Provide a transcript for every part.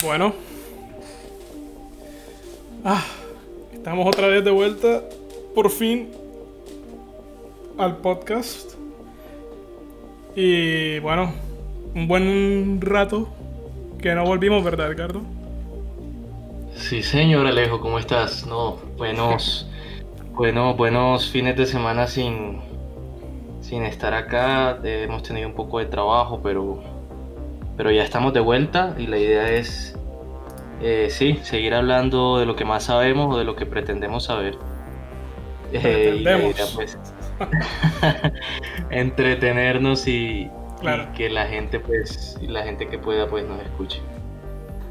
Bueno. Ah, estamos otra vez de vuelta, por fin, al podcast. Y bueno, un buen rato que no volvimos, ¿verdad, Ricardo? Sí, señor Alejo, ¿cómo estás? No, buenos, bueno, buenos fines de semana sin, sin estar acá. Hemos tenido un poco de trabajo, pero pero ya estamos de vuelta y la idea es, eh, sí, seguir hablando de lo que más sabemos o de lo que pretendemos saber. Eh, y pues, entretenernos y, que la gente, pues, la gente que pueda, pues, nos escuche.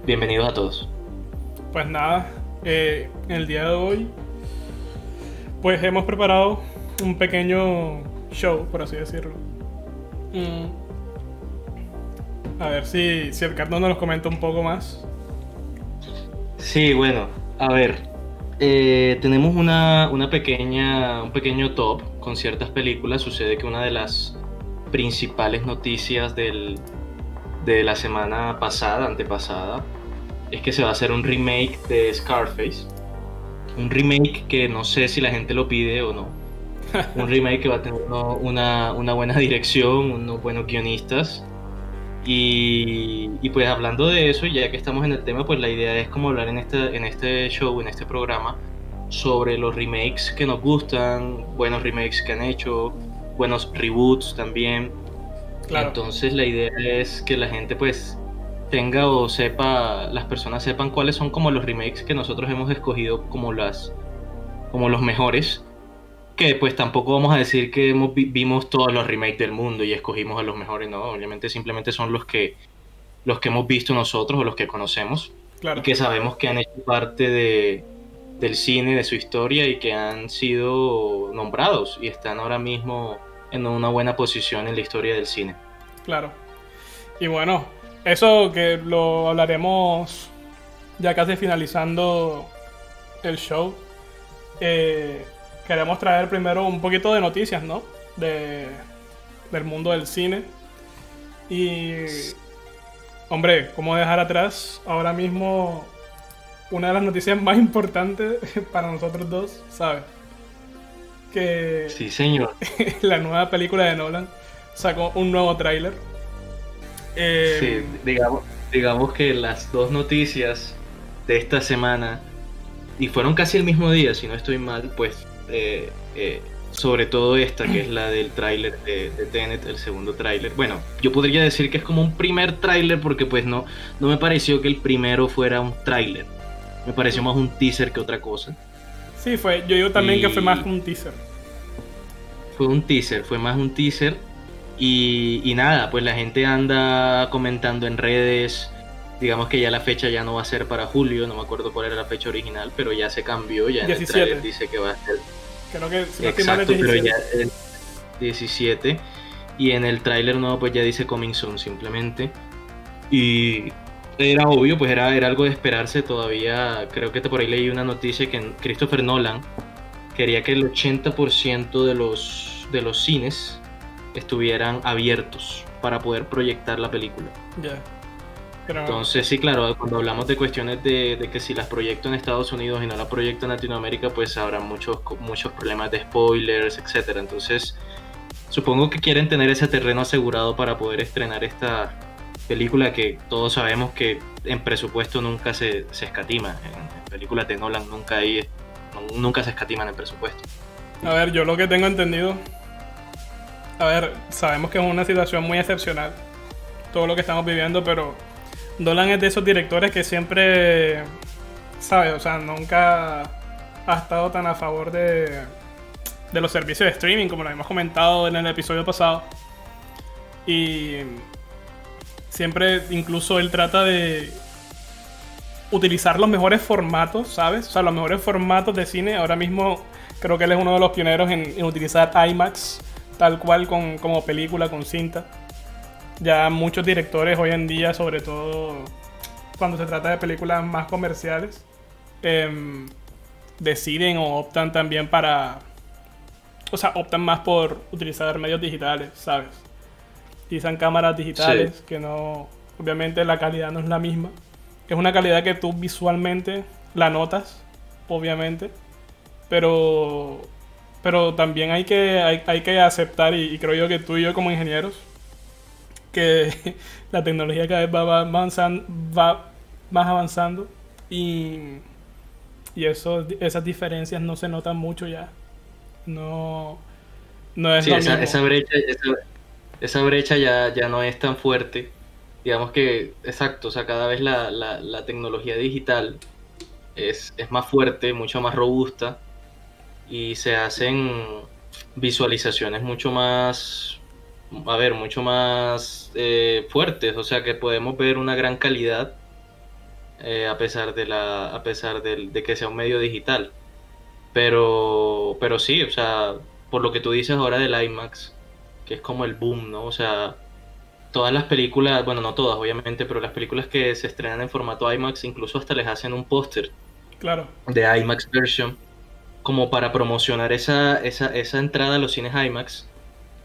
Bienvenidos a todos. Pues nada, eh, el día de hoy, pues hemos preparado un pequeño show, por así decirlo. Mm, a ver si, si Edgardo nos comenta un poco más. Sí, bueno, a ver. Eh, tenemos una, una, pequeña, un pequeño top con ciertas películas. Sucede que una de las principales noticias del, de la semana pasada, antepasada, es que se va a hacer un remake de Scarface. Un remake que no sé si la gente lo pide o no. un remake que va a tener una, una buena dirección, unos buenos guionistas y, pues hablando de eso, ya que estamos en el tema, pues la idea es como hablar en este, en este show, en este programa, sobre los remakes que nos gustan, buenos remakes que han hecho, buenos reboots también. Entonces la idea es que la gente pues tenga o sepa, las personas sepan cuáles son como los remakes que nosotros hemos escogido como las como los mejores que pues tampoco vamos a decir que vimos todos los remakes del mundo y escogimos a los mejores, no, obviamente simplemente son los que los que hemos visto nosotros o los que conocemos y que sabemos que han hecho parte de, del cine, de su historia y que han sido nombrados y están ahora mismo en una buena posición en la historia del cine. Claro. Y bueno, eso que lo hablaremos ya casi finalizando el show. Eh, queremos traer primero un poquito de noticias, ¿no? De, del mundo del cine. Y, hombre, ¿cómo dejar atrás ahora mismo una de las noticias más importantes para nosotros dos, ¿sabes? Que... Sí, señor. la nueva película de Nolan sacó un nuevo tráiler. Eh, sí, digamos, digamos que las dos noticias de esta semana, y fueron casi el mismo día, si no estoy mal, pues eh, eh, sobre todo esta, que es la del tráiler de, Tenet, el segundo tráiler. Bueno, yo podría decir que es como un primer tráiler porque pues no, no me pareció que el primero fuera un tráiler. Me pareció más un teaser que otra cosa. Sí, fue, yo digo también que fue más un teaser. Fue un teaser, fue más un teaser. Y, y nada, pues la gente anda comentando en redes digamos que ya la fecha ya no va a ser para julio, no me acuerdo cuál era la fecha original, pero ya se cambió, ya en el trailer dice que va a ser Creo que si Exacto, pero ya el 17 y en el tráiler nuevo pues ya dice coming soon simplemente. Y era obvio, pues era, era algo de esperarse todavía. Creo que por ahí leí una noticia que Christopher Nolan quería que el 80% de los, de los cines estuvieran abiertos para poder proyectar la película. Entonces, sí, claro, cuando hablamos de cuestiones de, que si las proyecto en Estados Unidos y no las proyecto en Latinoamérica, pues habrá muchos, muchos problemas de spoilers, etcétera. Entonces, supongo que quieren tener ese terreno asegurado para poder estrenar esta película que todos sabemos que en presupuesto nunca se, escatima. En, películas de Nolan nunca, hay, nunca se escatiman en presupuesto. A ver, yo lo que tengo entendido. A ver, sabemos que es una situación muy excepcional. Todo lo que estamos viviendo, pero Dolan es de esos directores que siempre, ¿sabes? O sea, nunca ha estado tan a favor de, de los servicios de streaming, como lo habíamos comentado en el episodio pasado. Y siempre, incluso él trata de utilizar los mejores formatos, ¿sabes? O sea, los mejores formatos de cine. Ahora mismo creo que él es uno de los pioneros en, utilizar IMAX tal cual con, como película, con cinta ya muchos directores hoy en día, sobre todo cuando se trata de películas más comerciales, em, deciden o optan también para... O sea, optan más por utilizar medios digitales, ¿sabes? Utilizan cámaras digitales que no... Obviamente la calidad no es la misma es una calidad que tú visualmente la notas, obviamente, pero, pero también hay que, hay, que aceptar, y, creo yo que tú y yo como ingenieros, que la tecnología cada vez va, avanzando, va más avanzando y, y eso, esas diferencias no se notan mucho ya. No, no es sí, esa, esa, brecha, esa, brecha ya, ya no es tan fuerte. Digamos que, exacto, o sea, cada vez la, la, tecnología digital es, es, más fuerte, mucho más robusta y se hacen visualizaciones mucho más, a ver, mucho más eh, fuertes, o sea que podemos ver una gran calidad eh, a pesar de la, a pesar de, de, que sea un medio digital. Pero, pero sí, o sea, por lo que tú dices ahora del IMAX, que es como el boom, ¿no? O sea, todas las películas, bueno, no todas, obviamente, pero las películas que se estrenan en formato IMAX, incluso hasta les hacen un póster. Claro. De IMAX version, como para promocionar esa, esa, esa entrada a los cines IMAX.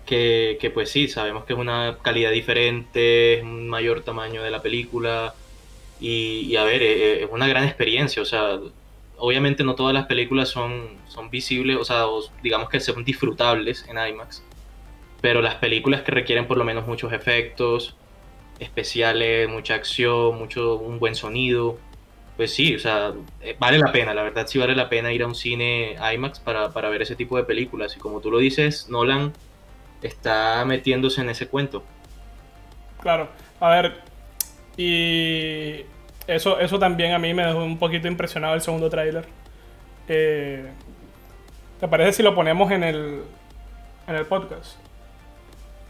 Que, que, pues sí, sabemos que es una calidad diferente, es un mayor tamaño de la película. Y, y a ver, es, es una gran experiencia. O sea, obviamente no todas las películas son, son visibles, o sea, digamos que son disfrutables en IMAX, pero las películas que requieren por lo menos muchos efectos especiales, mucha acción, mucho un buen sonido, pues sí, o sea, eh, vale la pena, la verdad sí vale la pena ir a un cine IMAX para, para ver ese tipo de películas. Y como tú lo dices, Nolan está metiéndose en ese cuento. Claro, a ver, y eso, eso también a mí me dejó un poquito impresionado el segundo tráiler. Eh, ¿Te parece si lo ponemos en el, en el podcast?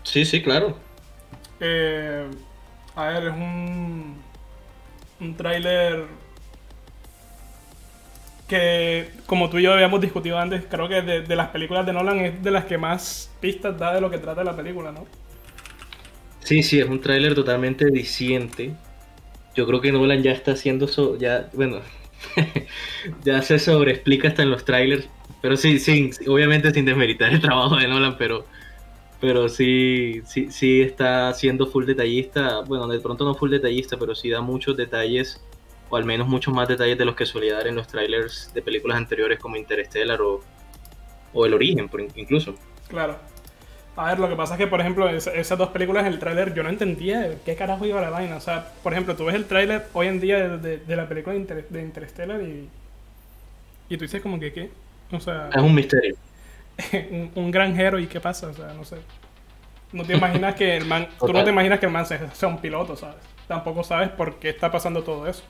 Sí, sí, claro. Eh, a ver, es un, un tráiler que, como tú y yo habíamos discutido antes, creo que de, las películas de Nolan es de las que más pistas da de lo que trata la película, ¿no? Sí, sí, es un tráiler totalmente diciente yo creo que Nolan ya está haciendo eso, ya, bueno, ya se sobreexplica hasta en los trailers, pero sí, sí, obviamente sin desmeritar el trabajo de Nolan, pero, pero sí, sí, sí está siendo full detallista, bueno, de pronto no full detallista, pero sí da muchos detalles, o al menos muchos más detalles de los que solía dar en los trailers de películas anteriores como Interstellar o, o El Origen, incluso. Claro. A ver, lo que pasa es que, por ejemplo, esas dos películas, en el tráiler, yo no entendía qué carajo iba la vaina. O sea, por ejemplo, tú ves el tráiler hoy en día de, la película de, Interstellar y, y tú dices como que, ¿qué? O sea... Es un misterio. un, granjero y qué pasa, o sea, no sé. No te imaginas que el man... Tú no te imaginas que el man sea, un piloto, ¿sabes? Tampoco sabes por qué está pasando todo eso.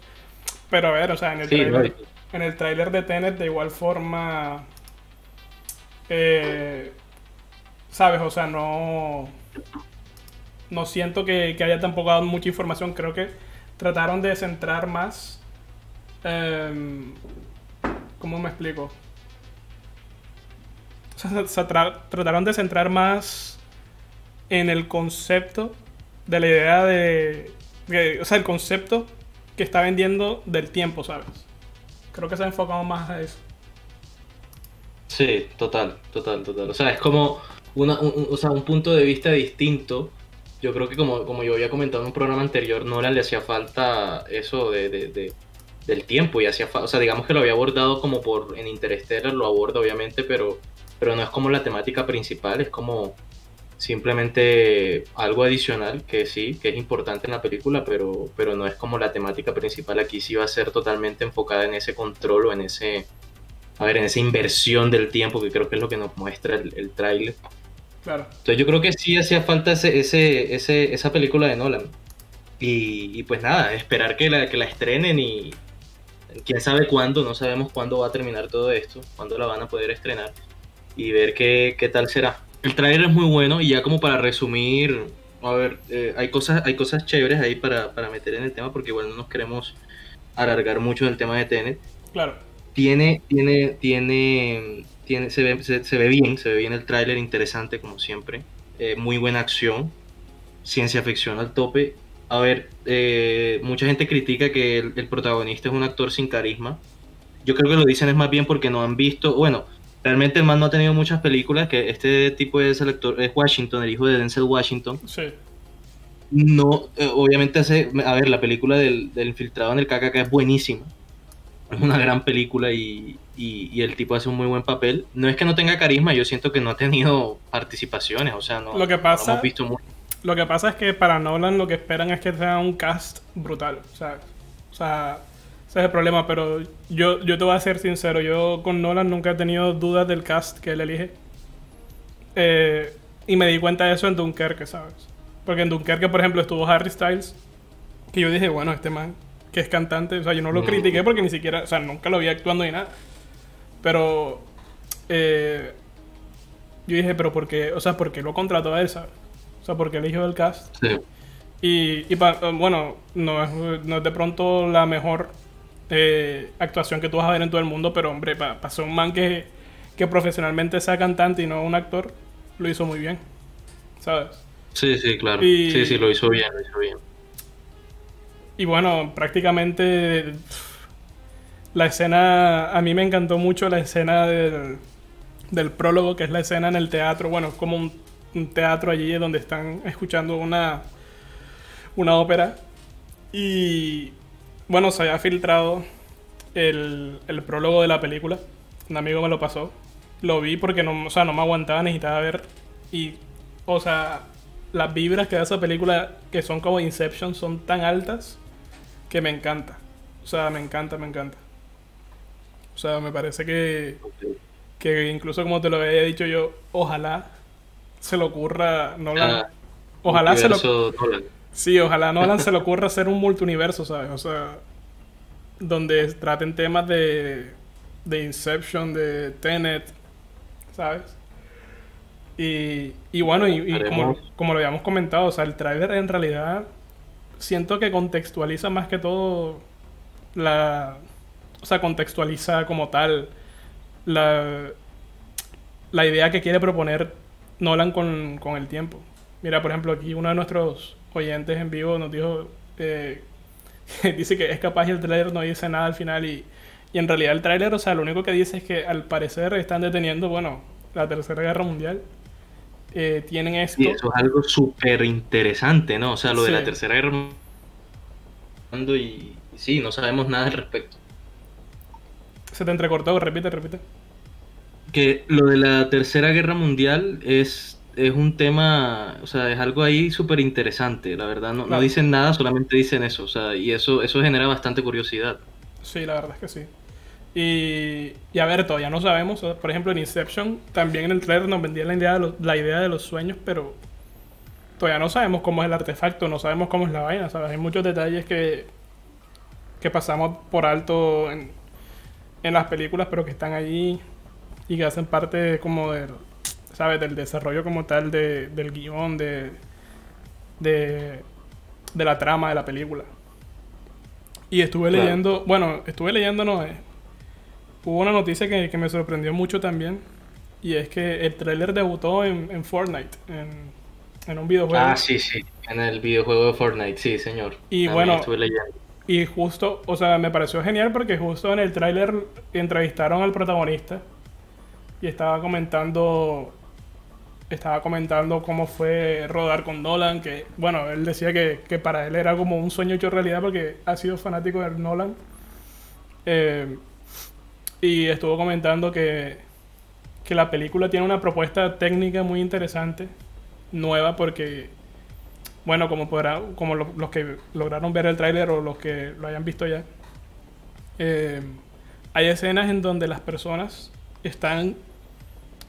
Pero a ver, o sea, en el tráiler... En el tráiler de Tenet, de igual forma... Eh ¿Sabes? O sea, no. No siento que, haya tampoco dado mucha información. Creo que trataron de centrar más. Em, ¿Cómo me explico? O sea, trataron de centrar más en el concepto de la idea de, O sea, el concepto que está vendiendo del tiempo, ¿sabes? Creo que se ha enfocado más a eso. Sí, total, total, total. O sea, es como una, un, o sea, un punto de vista distinto. Yo creo que como, como yo había comentado en un programa anterior, Nolan le hacía falta eso de, de, del tiempo y hacía o sea, digamos que lo había abordado como por en Interstellar, lo aborda obviamente, pero, pero no es como la temática principal, es como simplemente algo adicional que sí, que es importante en la película, pero, pero no es como la temática principal. Aquí sí va a ser totalmente enfocada en ese control o en ese, a ver, en esa inversión del tiempo, que creo que es lo que nos muestra el, el tráiler. Entonces yo creo que sí hacía falta ese, ese, esa película de Nolan. Y, pues nada, esperar que la, que la estrenen y quién sabe cuándo, no sabemos cuándo va a terminar todo esto, cuándo la van a poder estrenar y ver qué, tal será. El trailer es muy bueno y ya como para resumir, a ver, eh, hay, cosas, hay cosas chéveres ahí para, para meter en el tema porque igual no nos queremos alargar mucho el tema de Tenet. Claro. Tiene, tiene, tiene se, ve, se, ve bien, se ve bien el tráiler, interesante como siempre. Eh, muy buena acción, ciencia ficción al tope. A ver, eh, mucha gente critica que el, protagonista es un actor sin carisma. Yo creo que lo dicen es más bien porque no han visto, bueno, realmente el man no ha tenido muchas películas, que este tipo es el actor, es Washington, el hijo de Denzel Washington. Sí. no, eh, obviamente hace, a ver, la película del, del infiltrado en el KKK es buenísima. Es una gran película y, y, el tipo hace un muy buen papel. No es que no tenga carisma, yo siento que no ha tenido participaciones, o sea, no, lo que pasa, hemos visto mucho. Lo que pasa es que para Nolan lo que esperan es que sea un cast brutal, o sea, o sea ese es el problema, pero yo, yo te voy a ser sincero, yo con Nolan nunca he tenido dudas del cast que él elige. Eh, y me di cuenta de eso en Dunkerque, ¿sabes? Porque en Dunkerque, por ejemplo, estuvo Harry Styles, que yo dije, bueno, este man que es cantante, o sea, yo no lo critiqué porque ni siquiera, o sea, nunca lo vi actuando ni nada. Pero eh, yo dije, pero ¿por qué? O sea, ¿por qué lo contrató a él, ¿sabes? O sea, ¿por qué eligió el cast? Sí. Y, y bueno, no es, no es de pronto la mejor eh, actuación que tú vas a ver en todo el mundo, pero hombre, para ser un man que, que profesionalmente sea cantante y no un actor, lo hizo muy bien, ¿sabes? Sí, sí, claro. sí, sí, lo hizo bien, lo hizo bien. Y bueno, prácticamente la escena, a mí me encantó mucho la escena del, del prólogo, que es la escena en el teatro, bueno, como un, un teatro allí donde están escuchando una, una ópera. Y bueno, se había filtrado el, el prólogo de la película. Un amigo me lo pasó. Lo vi porque no, o sea, no me aguantaba, necesitaba ver. Y, o sea, las vibras que da esa película, que son como Inception, son tan altas que me encanta. O sea, me encanta, me encanta. O sea, me parece que, que incluso como te lo había dicho yo, ojalá se le ocurra Nolan. Ah, ojalá se lo Sí, ojalá Nolan se le ocurra hacer un multiuniverso, ¿sabes? O sea, donde traten temas de, de Inception, de Tenet, ¿sabes? Y, y bueno, y, como, como, lo habíamos comentado, o sea, el trailer en realidad siento que contextualiza más que todo la... O sea, contextualiza como tal la, la idea que quiere proponer Nolan con, con el tiempo. Mira, por ejemplo, aquí uno de nuestros oyentes en vivo nos dijo, eh, dice que es capaz y el trailer no dice nada al final y, y en realidad el tráiler, o sea, lo único que dice es que al parecer están deteniendo, bueno, la Tercera Guerra Mundial. Eh, tienen esto. Y eso es algo súper interesante, ¿no? O sea, lo de la Tercera Guerra Mundial y sí, no sabemos nada al respecto. Se te entrecortó, repite, repite. Que lo de la Tercera Guerra Mundial es es un tema, o sea, es algo ahí súper interesante, la verdad. No, no, dicen nada, solamente dicen eso, o sea, y eso, eso genera bastante curiosidad. Sí, la verdad es que sí. Y, y a ver, todavía no sabemos, por ejemplo, en Inception, también en el trailer nos vendía la idea, de la idea de los sueños, pero todavía no sabemos cómo es el artefacto, no sabemos cómo es la vaina, ¿sabes? Hay muchos detalles que, que pasamos por alto en, en las películas, pero que están allí y que hacen parte como de ¿sabes? Del desarrollo como tal de, del guion, de, de, de, la trama de la película. Y estuve leyendo, bueno, estuve leyendo, no, eh, hubo una noticia que, que, me sorprendió mucho también, y es que el tráiler debutó en, en Fortnite, en, en, un videojuego. Ah, sí, sí, en el videojuego de Fortnite, sí, señor. Y bueno, estuve leyendo. Y justo, o sea, me pareció genial porque justo en el tráiler entrevistaron al protagonista y estaba comentando estaba comentando cómo fue rodar con Nolan, que bueno, él decía que, que, para él era como un sueño hecho realidad porque ha sido fanático de Nolan. Eh, y estuvo comentando que, que la película tiene una propuesta técnica muy interesante, nueva, porque, bueno, como, podrá, como los que lograron ver el tráiler o los que lo hayan visto ya, eh, hay escenas en donde las personas están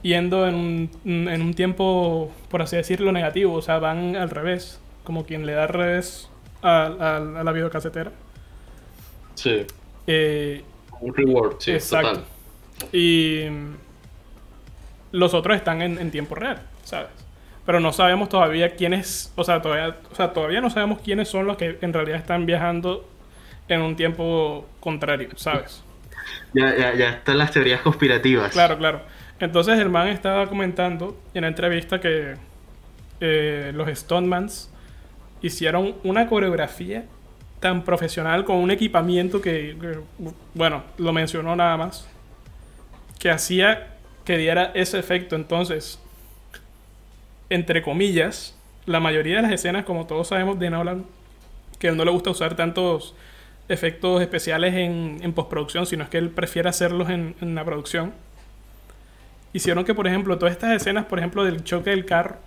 yendo en un, en un tiempo, por así decirlo, negativo. O sea, van al revés. Como quien le da al revés a, a, la videocasetera. Sí. Eh, un reward, sí. Exacto. Y los otros están en, en, tiempo real, ¿sabes? Pero no sabemos todavía quiénes, o sea, todavía, o sea, todavía no sabemos quiénes son los que en realidad están viajando en un tiempo contrario, ¿sabes? Ya, ya, ya están las teorías conspirativas. Claro, claro. Entonces el man estaba comentando en la entrevista que eh, los Stonemans hicieron una coreografía tan profesional con un equipamiento que, bueno, lo mencionó nada más, que hacía que diera ese efecto. Entonces, entre comillas, la mayoría de las escenas, como todos sabemos de Nolan, que él no le gusta usar tantos efectos especiales en, postproducción, sino es que él prefiere hacerlos en la producción. Hicieron que, por ejemplo, todas estas escenas, por ejemplo, del choque del carro,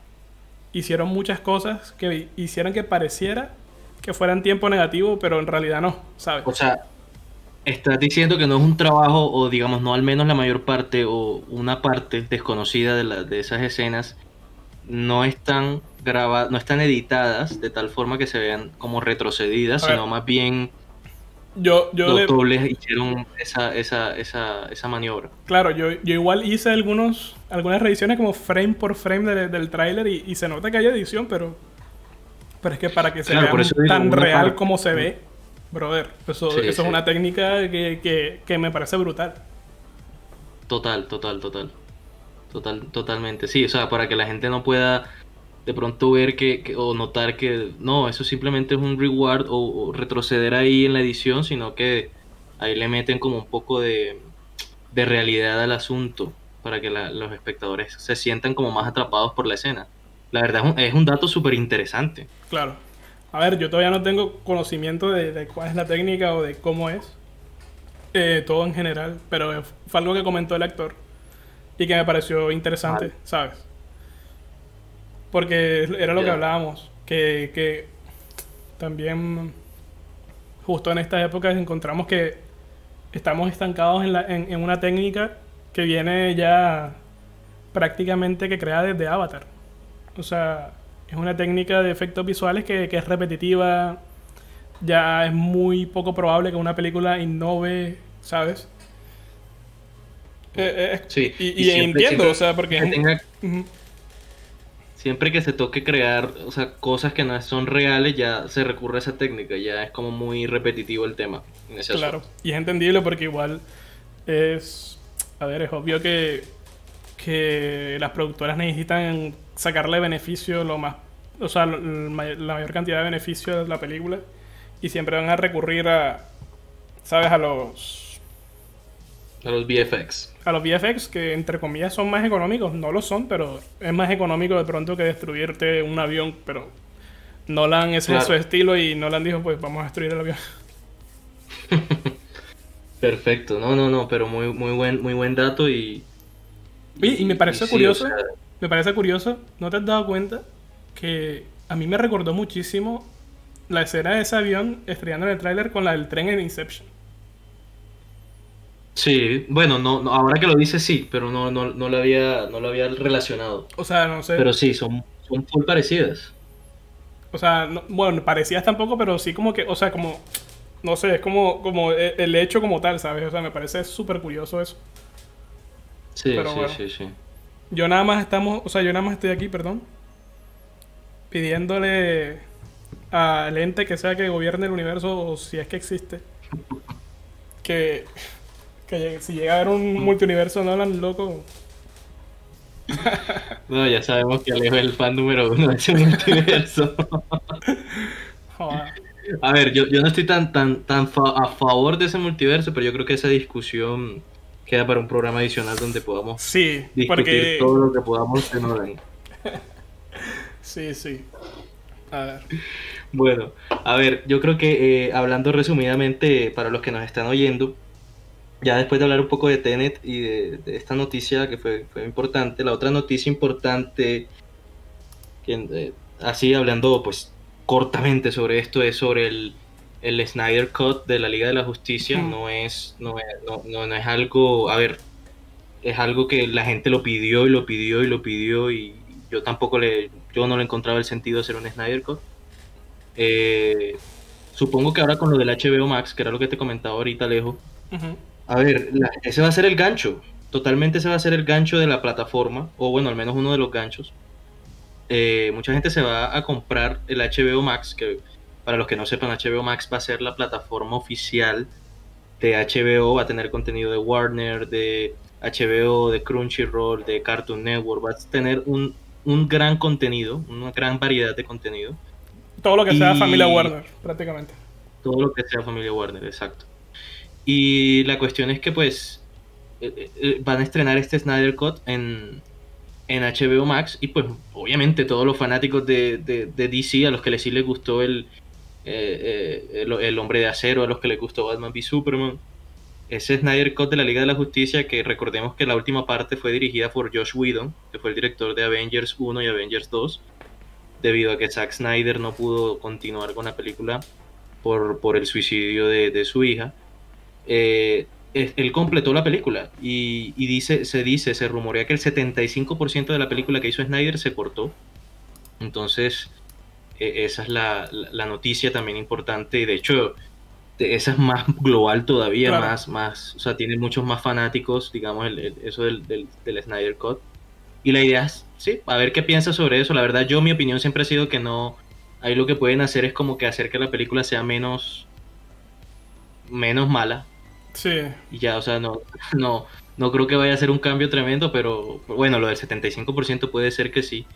hicieron muchas cosas que hicieran que pareciera que fueran tiempo negativo, pero en realidad no, ¿sabes? O sea, estás diciendo que no es un trabajo, o digamos, no al menos la mayor parte, o una parte desconocida de, la, de esas escenas, no están grabadas, no están editadas de tal forma que se vean como retrocedidas, sino más bien yo, yo los dobles hicieron esa, esa, esa, esa maniobra. Claro, yo, yo igual hice algunos, algunas revisiones como frame por frame de, del tráiler y, y, se nota que hay edición, pero, pero es que para que se Claro, vea tan real parte- como se ve, brother, eso, Sí, eso sí. es una técnica que, que, que me parece brutal. Total, total, total. Total, totalmente. Sí, o sea, para que la gente no pueda de pronto ver que, que- o notar que no, eso simplemente es un reward o, o retroceder ahí en la edición, sino que ahí le meten como un poco de, de realidad al asunto para que la- los espectadores se sientan como más atrapados por la escena. La verdad es un, es un dato súper interesante. Claro. A ver, yo todavía no tengo conocimiento de, de cuál es la técnica o de cómo es. eh, todo en general. Pero fue algo que comentó el actor. Y que me pareció interesante, Vale. ¿sabes? Porque era lo que hablábamos. Que, que también justo en estas épocas encontramos que estamos estancados en, la- en- en una técnica que viene ya prácticamente que crea desde Avatar. O sea, es una técnica de efectos visuales que, que es repetitiva. Ya es muy poco probable que una película innove, ¿sabes? Eh, eh, Sí, y, y y siempre- entiendo, siempre o sea, porque es Que un- tenga- Ujú. Siempre que se toque crear, o sea, cosas que no son reales, ya se recurre a esa técnica, ya es como muy repetitivo el tema. en ese Claro, asunto. y es entendible porque igual es. A ver, es obvio que, que las productoras necesitan sacarle beneficio lo más. O sea, la mayor cantidad de beneficio de la película. Y siempre van a recurrir a. ¿Sabes? A los. A los VFX. A los VFX, que entre comillas son más económicos. No lo son, pero es más económico de pronto que destruirte un avión. Pero Nolan, ese es su Claro. estilo. Y Nolan dijo: Pues vamos a destruir el avión. Perfecto, no, no, no, pero muy, muy buen, muy buen dato y. Y me parece curioso, o sea, me parece curioso, ¿no te has dado cuenta que a mí me recordó muchísimo la escena de ese avión estrellando en el tráiler con la del tren en Inception? Sí, bueno, no, no, ahora que lo dices sí, pero no, no, no lo había, no lo había relacionado. O sea, no sé, Pero sí, son, son muy parecidas. o sea, no- bueno, parecías tampoco, pero sí como que, o sea, como, no sé, es como, como e- el hecho como tal, ¿sabes? O sea, me parece súper curioso eso. Sí, Pero sí, bueno. sí, sí. Yo nada más estamos, o sea, yo nada más estoy aquí, perdón, pidiéndole al ente que sea que gobierne el universo, o si es que existe, que, que si llega a haber un multiuniverso Nolan loco, No, ya sabemos que Alejo es el fan número uno de ese multiverso. joder. A ver, yo, yo no estoy tan, tan, tan fa- a favor de ese multiverso, pero yo creo que esa discusión queda para un programa adicional donde podamos Sí, discutir porque... todo lo que podamos de Nolan. Sí, sí. A ver. Bueno, a ver, yo creo que eh, hablando resumidamente para los que nos están oyendo, ya después de hablar un poco de Tenet y de, de esta noticia que fue, fue importante, la otra noticia importante, que, eh, así hablando pues cortamente sobre esto, es sobre el, el Snyder Cut de la Liga de la Justicia, Mm. no, es, no, es, no, no- no es algo, a ver, es algo que la gente lo pidió y lo pidió y lo pidió y yo tampoco le, yo no le encontraba el sentido de hacer un Snyder Cut. Eh, supongo que ahora con lo del HBO Max, que era lo que te comentaba ahorita, Alejo, Ujú. A ver, la- ese va a ser el gancho. Totalmente ese va a ser el gancho de la plataforma, o bueno, al menos uno de los ganchos. Eh, mucha gente se va a comprar el HBO Max, que para los que no sepan, HBO Max va a ser la plataforma oficial de HBO, va a tener contenido de Warner, de HBO, de Crunchyroll, de Cartoon Network, va a tener un, un gran contenido, una gran variedad de contenido. Todo lo que sea familia Warner, prácticamente. Todo lo que sea familia Warner, exacto. Y la cuestión es que pues eh, eh, van a estrenar este Snyder Cut en, en HBO Max y pues obviamente todos los fanáticos de, de, DC, a los que sí les gustó el, eh, eh, el, Hombre de Acero, a los que les gustó Batman v Superman, ese Snyder Cut de la Liga de la Justicia, que recordemos que la última parte fue dirigida por Josh Whedon, que fue el director de Avengers 1 y Avengers 2, debido a que Zack Snyder no pudo continuar con la película por, por el suicidio de, de su hija. Eh, él completó la película y, dice, se dice, se rumorea que el 75% de la película que hizo Snyder se cortó. Entonces, e, esa es la, noticia también importante y de hecho, esa es más global todavía, más, más, o sea, tiene muchos más fanáticos, digamos, eso del, del, Snyder Cut. Y la idea es, sí, a ver qué piensa sobre eso. La verdad, yo mi opinión siempre ha sido que no, ahí lo que pueden hacer es como que hacer que la película sea menos, menos mala, Sí. Y ya, o sea, no, no, no creo que vaya a ser un cambio tremendo, pero bueno, lo del 75% puede ser que sí.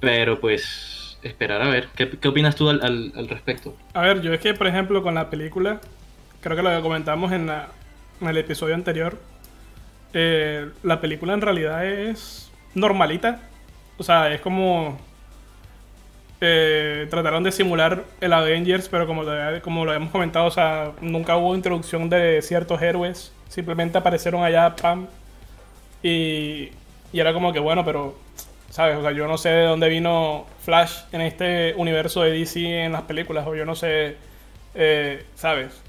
Pero pues, esperar a ver. ¿Qué, qué opinas tú al, al, respecto? A ver, yo es que, por ejemplo, con la película, creo que lo que comentamos en, en el episodio anterior, eh, la película en realidad es normalita. O sea, es como eh, trataron de simular el Avengers, pero como lo, como lo hemos comentado, o sea, nunca hubo introducción de ciertos héroes. Simplemente aparecieron allá, pam. Y, y era como que, bueno, pero, ¿sabes? O sea, yo no sé de dónde vino Flash en este universo de DC en las películas, o yo no sé, eh, ¿sabes?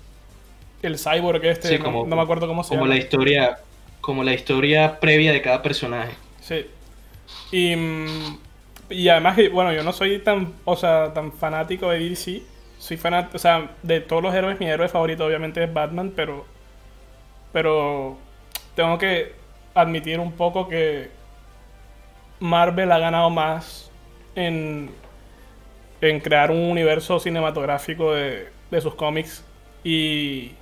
El cyborg este, no, me acuerdo cómo se como llama. La historia, como la historia previa de cada personaje. Sí. Y mm, y además, bueno, yo no soy tan, o sea, tan fanático de DC. Soy fanático, o sea, de todos los héroes, mi héroe favorito obviamente es Batman, pero. Pero. Tengo que admitir un poco que. Marvel ha ganado más en. En crear un universo cinematográfico de, de sus cómics. Y.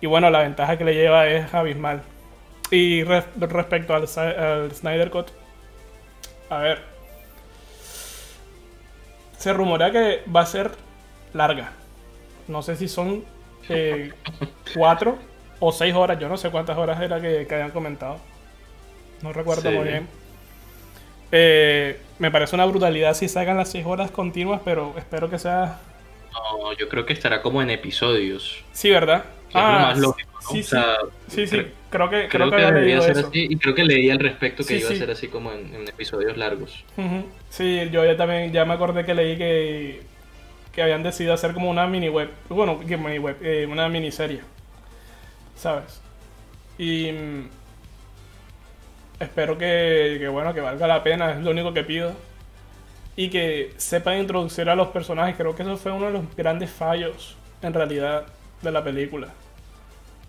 Y bueno, la ventaja que le lleva es abismal. Y respecto al, al Snyder Cut. A ver, se rumorea que va a ser larga. No sé si son eh, cuatro o seis horas. Yo no sé cuántas horas era que, que habían comentado. No recuerdo muy bien. Eh, me parece una brutalidad si sacan las seis horas continuas, pero espero que sea. No, yo creo que estará como en episodios. Sí, ¿verdad? ah, es lo más lógico. Sí, sí, sí, Creo que, creo, que, debería ser así. Y creo que leí al respecto que iba a ser así como en, episodios largos. Sí, yo ya también ya me acordé que leí que, que habían decidido hacer como una mini web. Bueno, que mini web, eh, una miniserie. ¿Sabes? Y mm, espero que, que, bueno, que valga la pena, es lo único que pido. Y que sepan introducir a los personajes. Creo que eso fue uno de los grandes fallos, en realidad, de la película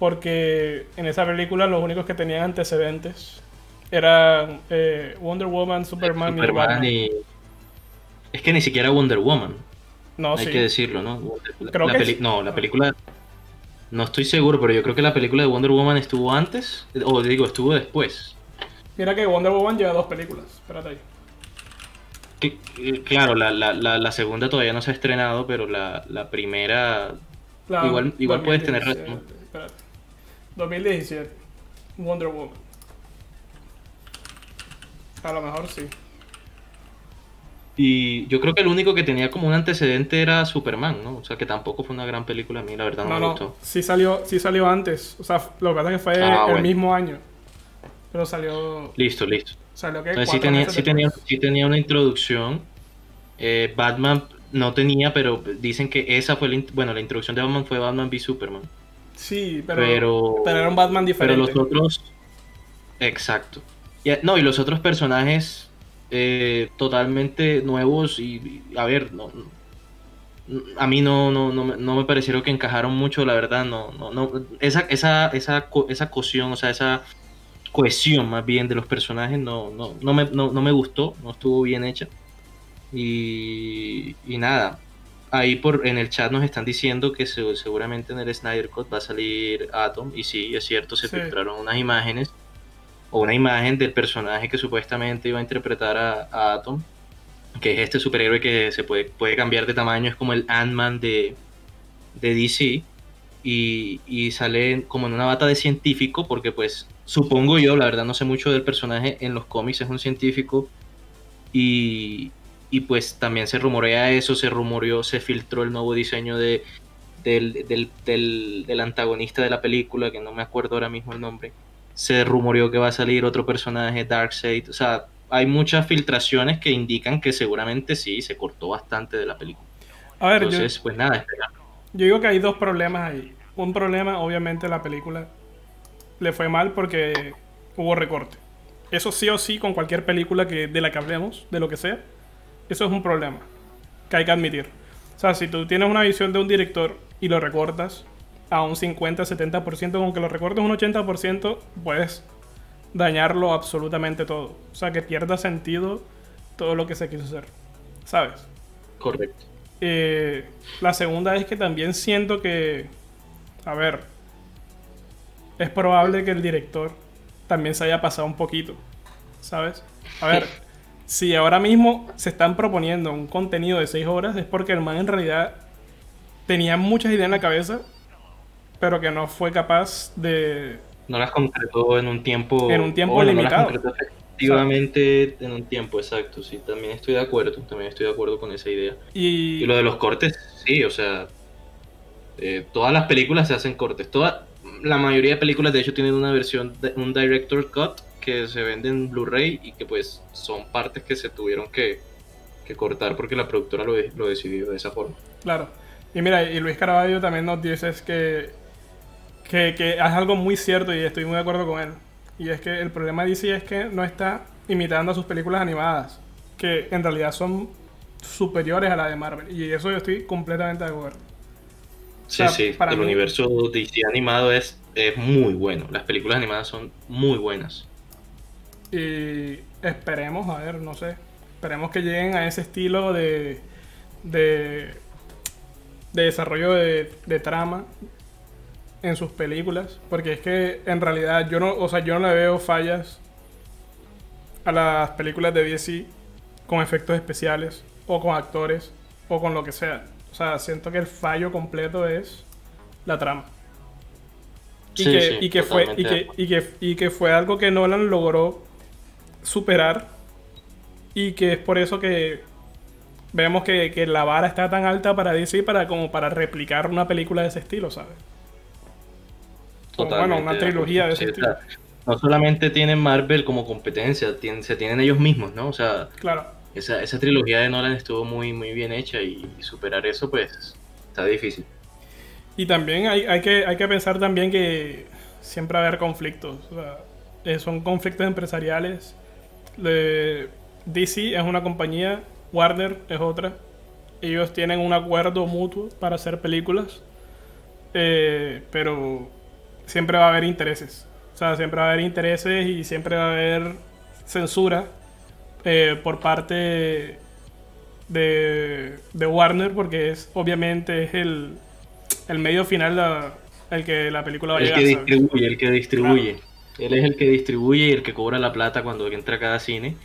porque en esa película los únicos que tenían antecedentes eran eh, Wonder Woman, Superman, y, Es que ni siquiera Wonder Woman. No, Hay que decirlo, ¿no? No, la película... No estoy seguro, pero yo creo que la película de Wonder Woman estuvo antes, o digo, estuvo después. Mira que Wonder Woman lleva dos películas, espérate ahí. Claro, la, la, la, segunda todavía no se ha estrenado, pero la, primera... igual igual puedes tener... 2017. Wonder Woman. A lo mejor sí. Y yo creo que el único que tenía como un antecedente era Superman, ¿no? O sea, que tampoco fue una gran película a mí, la verdad no, me gustó. Sí salió, sí salió antes. O sea, lo que pasa es que fue ah, el mismo año. Pero salió... Listo, listo. Salió que sí, tenía, sí, tenía, sí tenía una introducción. Eh, Batman no tenía, pero dicen que esa fue la... Bueno, la introducción de Batman fue Batman v Superman. Sí, pero, pero, era un Batman diferente. Pero los otros. Exacto. no, y los otros personajes eh, totalmente nuevos y, a ver, no, a mí no, no, no, me parecieron que encajaron mucho, la verdad, no, no, no, esa, esa, esa, esa cosión, o sea, esa cohesión más bien de los personajes no, no, no, me, no, me gustó, no estuvo bien hecha. Y, y nada, ahí por en el chat nos están diciendo que seguramente en el Snyder Cut va a salir Atom y sí, es cierto, se filtraron unas imágenes o una imagen del personaje que supuestamente iba a interpretar a, Atom, que es este superhéroe que se puede, puede cambiar de tamaño, es como el Ant-Man de, de DC. y, y sale como en una bata de científico, porque pues supongo yo, la verdad no sé mucho del personaje en los cómics, es un científico y, y pues también se rumorea eso, se rumoreó, se filtró el nuevo diseño de, del, del, del, del, antagonista de la película, que no me acuerdo ahora mismo el nombre. Se rumoreó que va a salir otro personaje, Darkseid. O sea, hay muchas filtraciones que indican que seguramente sí, se cortó bastante de la película. A ver, Entonces, yo, pues nada, esperar. yo digo que hay dos problemas ahí. Un problema, obviamente, la película le fue mal porque hubo recorte. Eso sí o sí con cualquier película que, de la que hablemos, de lo que sea, eso es un problema que hay que admitir. O sea, si tú tienes una visión de un director y lo recortas a un 50-70%, con que lo recortes un 80%, puedes dañarlo absolutamente todo. O sea, que pierda sentido todo lo que se quiso hacer. ¿Sabes? Correcto. Eh, la segunda es que también siento que, a ver, es probable que el director también se haya pasado un poquito, ¿sabes? A ver, si ahora mismo se están proponiendo un contenido de 6 horas, es porque el man en realidad tenía muchas ideas en la cabeza, pero que no fue capaz de... No las concretó en un tiempo... En un tiempo o no limitado. las concretó efectivamente en un tiempo exacto, sí, también estoy de acuerdo, también estoy de acuerdo con esa idea. Y, Y lo de los cortes, sí, o sea, eh, todas las películas se hacen cortes. Toda, la mayoría de películas, de hecho, tienen una versión, de, un director cut que se vende en Blu-ray y que pues son partes que se tuvieron que, que cortar porque la productora lo, de- lo decidió de esa forma. Claro. Y mira, y Luis Caraballo también nos dice es que, que, que es algo muy cierto y estoy muy de acuerdo con él. Y es que el problema de DC es que no está imitando a sus películas animadas, que en realidad son superiores a la de Marvel. Y eso yo estoy completamente de acuerdo. Sí, sea, sí, para el mí- universo DC animado es, es muy bueno. Las películas animadas son muy buenas. Y esperemos, a ver, no sé, esperemos que lleguen a ese estilo de, de, de desarrollo de, de trama en sus películas, porque es que en realidad yo no, o sea, yo no le veo fallas a las películas de DC con efectos especiales o con actores o con lo que sea. O sea, siento que el fallo completo es la trama. Y, Sí, que, sí, y, que fue, y, que, y, que, y que fue algo que Nolan logró superar y que es por eso que vemos que, que la vara está tan alta para DC para como para replicar una película de ese estilo, ¿sabes? O, bueno, Totalmente una trilogía de ese estilo. no solamente tienen Marvel como competencia, tienen- se tienen ellos mismos, ¿no? O sea, Claro. esa, esa trilogía de Nolan estuvo muy, muy bien hecha y, y superar eso, pues, está difícil. Y también hay, hay, que, hay que pensar también que siempre va a haber conflictos. o sea, eh, son conflictos empresariales. De- DC es una compañía, Warner es otra. Ellos tienen un acuerdo mutuo para hacer películas. eh, pero siempre va a haber intereses. O sea, siempre va a haber intereses y siempre va a haber censura eh, por parte de, de Warner porque es obviamente es el, el medio final la- el que la película va a llegar. que distribuye, el que distribuye. Él es el que distribuye y el que cobra la plata cuando entra a cada cine.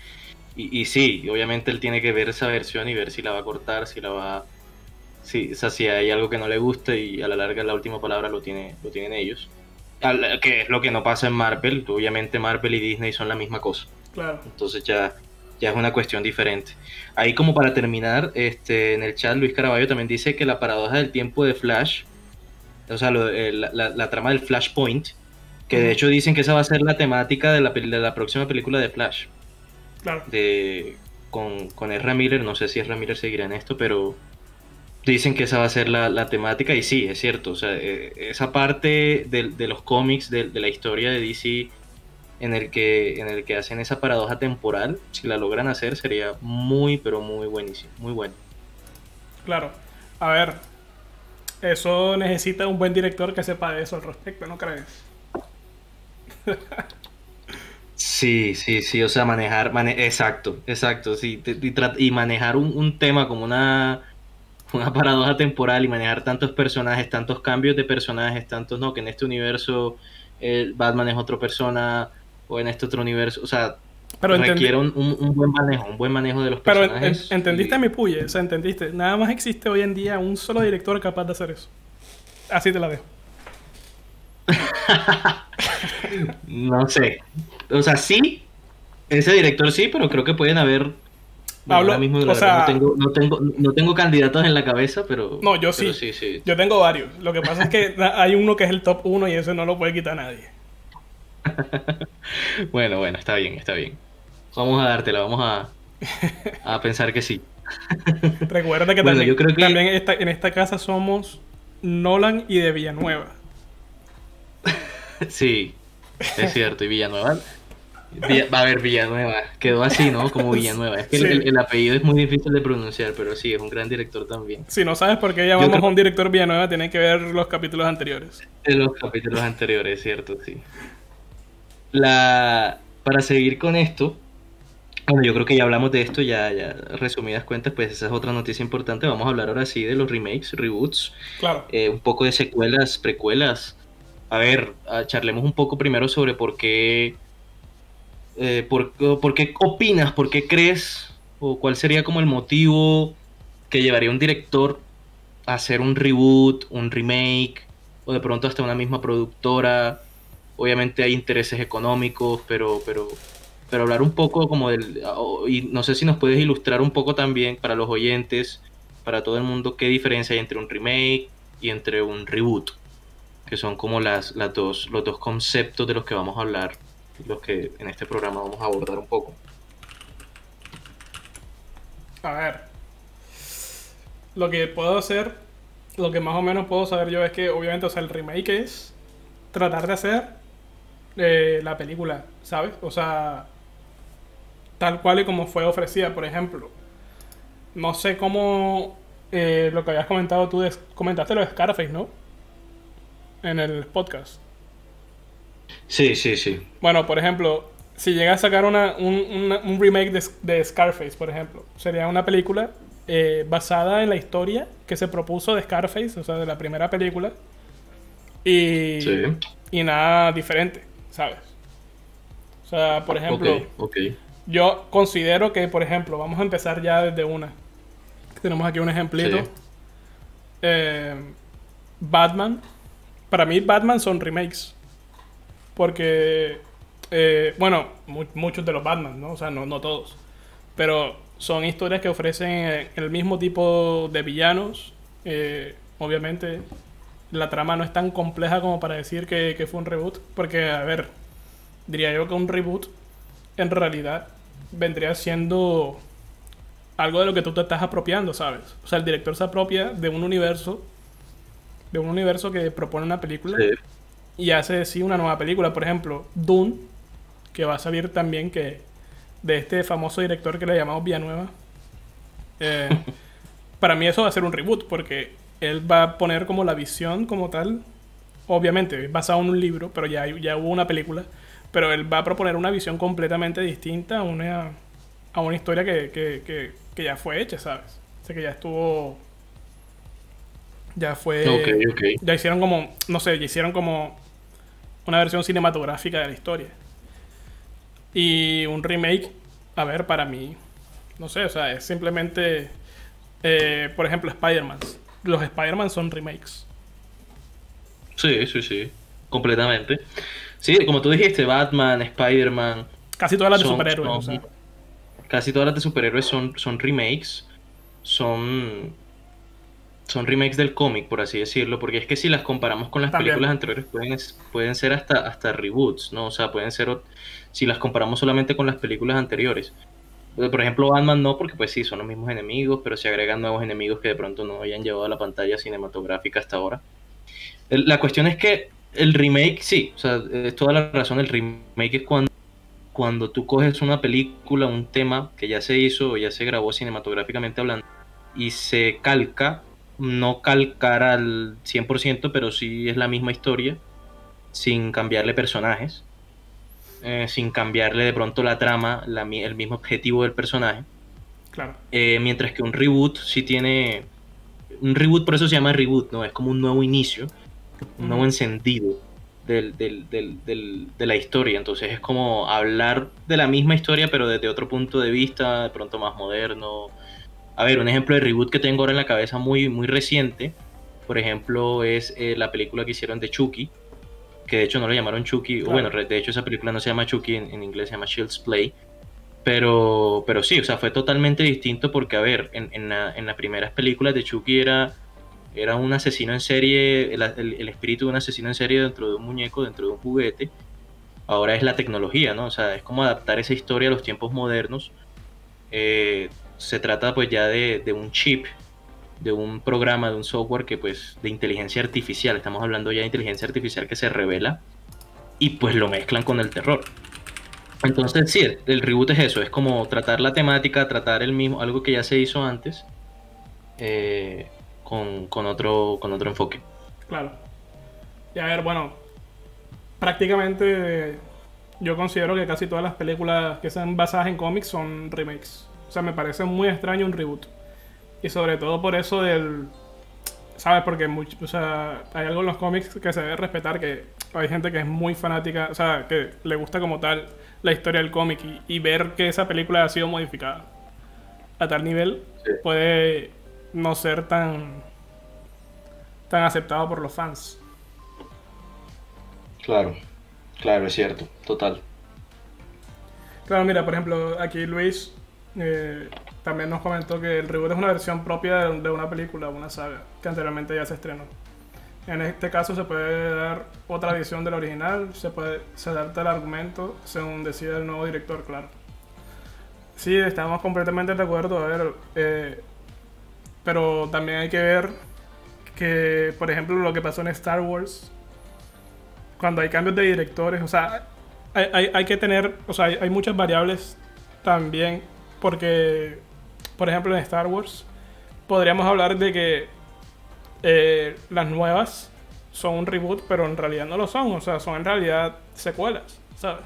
Y, y sí, obviamente él tiene que ver esa versión y ver si la va a cortar, si la va... Si, o sea, si hay algo que no le gusta y a la larga la última palabra lo, tiene, lo tienen ellos. Al- que es lo que no pasa en Marvel. Obviamente Marvel y Disney son la misma cosa. Claro. Entonces ya, ya es una cuestión diferente. Ahí como para terminar, este, en el chat Luis Caraballo también dice que la paradoja del tiempo de Flash, o sea, lo- eh, la, la- la trama del Flashpoint, que de hecho dicen que esa va a ser la temática de la, de la próxima película de Flash, Claro. de, con, con Ezra Miller, no sé si Ezra Miller seguirá en esto, pero dicen que esa va a ser la, la temática y sí, es cierto, o sea, eh, esa parte de, de los cómics, de, de la historia de DC en el que en el que hacen esa paradoja temporal, si la logran hacer sería muy pero muy buenísimo, muy bueno. Claro. A ver. Eso necesita un buen director que sepa de eso al respecto, ¿no crees? Sí, sí, sí, o sea, manejar, mane- exacto, exacto, sí, y, manejar un, un tema como una, una paradoja temporal y manejar tantos personajes, tantos cambios de personajes, tantos, no, que en este universo Batman es otra persona o en este otro universo, o sea, Pero, requiere un, un- un buen manejo, un buen manejo de los pero personajes. en- entendiste y- mi puye, o sea, entendiste. Nada más existe hoy en día un solo director capaz de hacer eso. Así te la dejo. no sé. O sea, sí, ese director sí, pero creo que pueden haber. Hablo, mismo o sea, no, tengo, no, tengo, no tengo candidatos en la cabeza, pero. No, yo pero sí. sí, sí. Yo tengo varios. Lo que pasa es que hay uno que es el top 1 y ese no lo puede quitar nadie. bueno, bueno, está bien, está bien. Vamos a dártela, vamos a, a pensar que sí. Recuerda que Bueno, también, yo creo que- también esta- en esta casa somos Nolan y de Villanueva. Sí, es cierto. Y Villanueva. Villa- a ver, Villanueva. Quedó así, ¿no? Como Villanueva. Es que el- Sí. el, el apellido es muy difícil de pronunciar, pero sí, es un gran director también. Si no sabes por qué llamamos creo- a un director Villanueva, tienen que ver los capítulos anteriores. Los capítulos anteriores, cierto, sí. La, para seguir con esto, bueno, yo creo que ya hablamos de esto, ya, ya resumidas cuentas, pues esa es otra noticia importante. Vamos a hablar ahora sí de los remakes, reboots, Claro. eh, un poco de secuelas, precuelas. A ver, charlemos un poco primero sobre por qué, eh, por, qué opinas, por qué crees, o cuál sería como el motivo que llevaría un director a hacer un reboot, un remake, o de pronto hasta una misma productora. Obviamente hay intereses económicos, pero, pero, pero hablar un poco como del, y no sé si nos puedes ilustrar un poco también para los oyentes, para todo el mundo, qué diferencia hay entre un remake y entre un reboot, que son como las, las dos, los dos conceptos de los que vamos a hablar, los que en este programa vamos a abordar un poco. A ver. Lo que puedo hacer, lo que más o menos puedo saber yo es que, obviamente, o sea, el remake es tratar de hacer eh, la película, ¿sabes? O sea, tal cual y como fue ofrecida, por ejemplo. No sé cómo eh, lo que habías comentado tú, comentaste lo de Scarface, ¿no? En el podcast. Sí, sí, sí. Bueno, por ejemplo, si llega a sacar una, un, una- un remake de, de Scarface, por ejemplo, sería una película eh, basada en la historia que se propuso de Scarface, o sea, de la primera película, y, Sí. y nada diferente, ¿sabes? O sea, por ejemplo, Ok, ok. yo considero que, por ejemplo, vamos a empezar ya desde una. Tenemos aquí un ejemplito. Sí. Eh, Batman. Para mí, Batman son remakes. Porque, eh, bueno, mu- muchos de los Batman, ¿no? O sea, no, no todos. Pero son historias que ofrecen eh, el mismo tipo de villanos. Eh, obviamente, la trama no es tan compleja como para decir que, que fue un reboot. Porque, a ver, diría yo que un reboot en realidad vendría siendo algo de lo que tú te estás apropiando, ¿sabes? O sea, el director se apropia de un universo, de un universo que propone una película Sí. y hace sí una nueva película. Por ejemplo, Dune, que va a salir también que de este famoso director que le llamamos Villanueva. Eh, para mí eso va a ser un reboot porque él va a poner como la visión como tal. Obviamente, basado en un libro, pero ya, ya hubo una película. Pero él va a proponer una visión completamente distinta a una, a una historia que, que, que, que ya fue hecha, ¿sabes? O sea, que ya estuvo... Ya fue... Ok, ok. Ya hicieron como, no sé, ya hicieron como una versión cinematográfica de la historia. Y un remake, a ver, para mí, no sé, o sea, es simplemente, eh, por ejemplo, Spider-Man. Los Spider-Man son remakes. Sí, sí, sí. Completamente. Sí, como tú dijiste, Batman, Spider-Man, Casi todas las de Son- superhéroes, o sea. casi todas las de superhéroes son, son remakes. Son. Son remakes del cómic, por así decirlo. Porque es que si las comparamos con las También. películas anteriores, pueden, pueden ser hasta, hasta reboots, ¿no? O sea, pueden ser. Si las comparamos solamente con las películas anteriores. Por ejemplo, Batman no, porque pues sí, son los mismos enemigos, pero se agregan nuevos enemigos que de pronto no hayan llevado a la pantalla cinematográfica hasta ahora. La cuestión es que el remake, sí, o sea, es toda la razón. El remake es cuando, cuando tú coges una película, un tema que ya se hizo o ya se grabó cinematográficamente hablando y se calca, no calcar al 100%, pero sí es la misma historia, sin cambiarle personajes, eh, sin cambiarle de pronto la trama, la el mismo objetivo del personaje. Claro. Eh, mientras que un reboot sí tiene. Un reboot, por eso se llama reboot, ¿no? Es como un nuevo inicio, un nuevo encendido del, del- del- del- de la historia. Entonces es como hablar de la misma historia, pero desde otro punto de vista, de pronto más moderno. A ver, un ejemplo de reboot que tengo ahora en la cabeza muy, muy reciente, por ejemplo, es eh, la película que hicieron de Chucky. que de hecho no lo llamaron Chucky, o bueno, de hecho esa película no se llama Chucky, en, inglés se llama Shield's Play, pero, pero sí, o sea, fue totalmente distinto porque, a ver, en, en, en las primeras películas de Chucky era, era un asesino en serie, el, el, espíritu de un asesino en serie dentro de un muñeco, dentro de un juguete, ahora es la tecnología, ¿no? O sea, es como adaptar esa historia a los tiempos modernos. Eh, se trata pues ya de, de un chip de un programa, de un software que pues de inteligencia artificial, estamos hablando ya de inteligencia artificial que se revela y pues lo mezclan con el terror. Entonces sí, el reboot es eso, es como tratar la temática, tratar el mismo, algo que ya se hizo antes, eh, con, con, otro, con otro enfoque. Claro. Y a ver, bueno, prácticamente yo considero que casi todas las películas que sean basadas en cómics son remakes. O sea, me parece muy extraño un reboot. Y sobre todo por eso del... ¿Sabes? Porque mucho, o sea, hay algo en los cómics que se debe respetar, que hay gente que es muy fanática, o sea, que le gusta como tal la historia del cómic y, ver que esa película ha sido modificada a tal nivel puede no ser tan tan aceptado por los fans. Claro, claro, es cierto, total. Claro, mira, por ejemplo, aquí Luis eh, también nos comentó que el reboot es una versión propia de, una película, una saga, que anteriormente ya se estrenó. En este caso se puede dar otra visión del original, se puede se adapta el argumento según decida el nuevo director, claro. Sí, estamos completamente de acuerdo, a ver, eh, pero también hay que ver que, por ejemplo, lo que pasó en Star Wars, cuando hay cambios de directores, o sea, hay, hay, que tener, o sea, hay, hay muchas variables también, porque por ejemplo, en Star Wars, podríamos hablar de que eh, las nuevas son un reboot, pero en realidad no lo son. O sea, son en realidad secuelas, ¿sabes?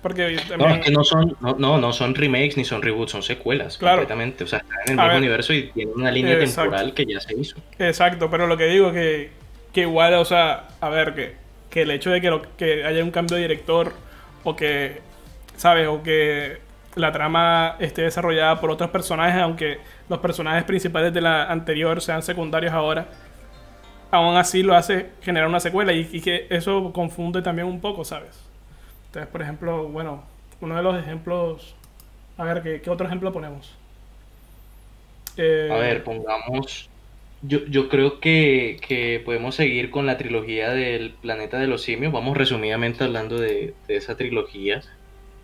Porque No, es que no son, no, no, son remakes ni son reboots, son secuelas claro. completamente. O sea, están en el mismo universo y tienen una línea temporal que ya se hizo. Exacto, pero lo que digo que, que igual, o sea, a ver, que, que el hecho de que, lo, que haya un cambio de director o que, ¿sabes? O que la trama esté desarrollada por otros personajes, aunque los personajes principales de la anterior sean secundarios ahora, aún así lo hace generar una secuela y, que eso confunde también un poco, ¿sabes? Entonces, por ejemplo, bueno, uno de los ejemplos, a ver, ¿qué, otro ejemplo ponemos? Eh, a ver, pongamos, yo, yo creo que, que, podemos seguir con la trilogía del Planeta de los Simios, vamos resumidamente hablando de, de esa trilogía.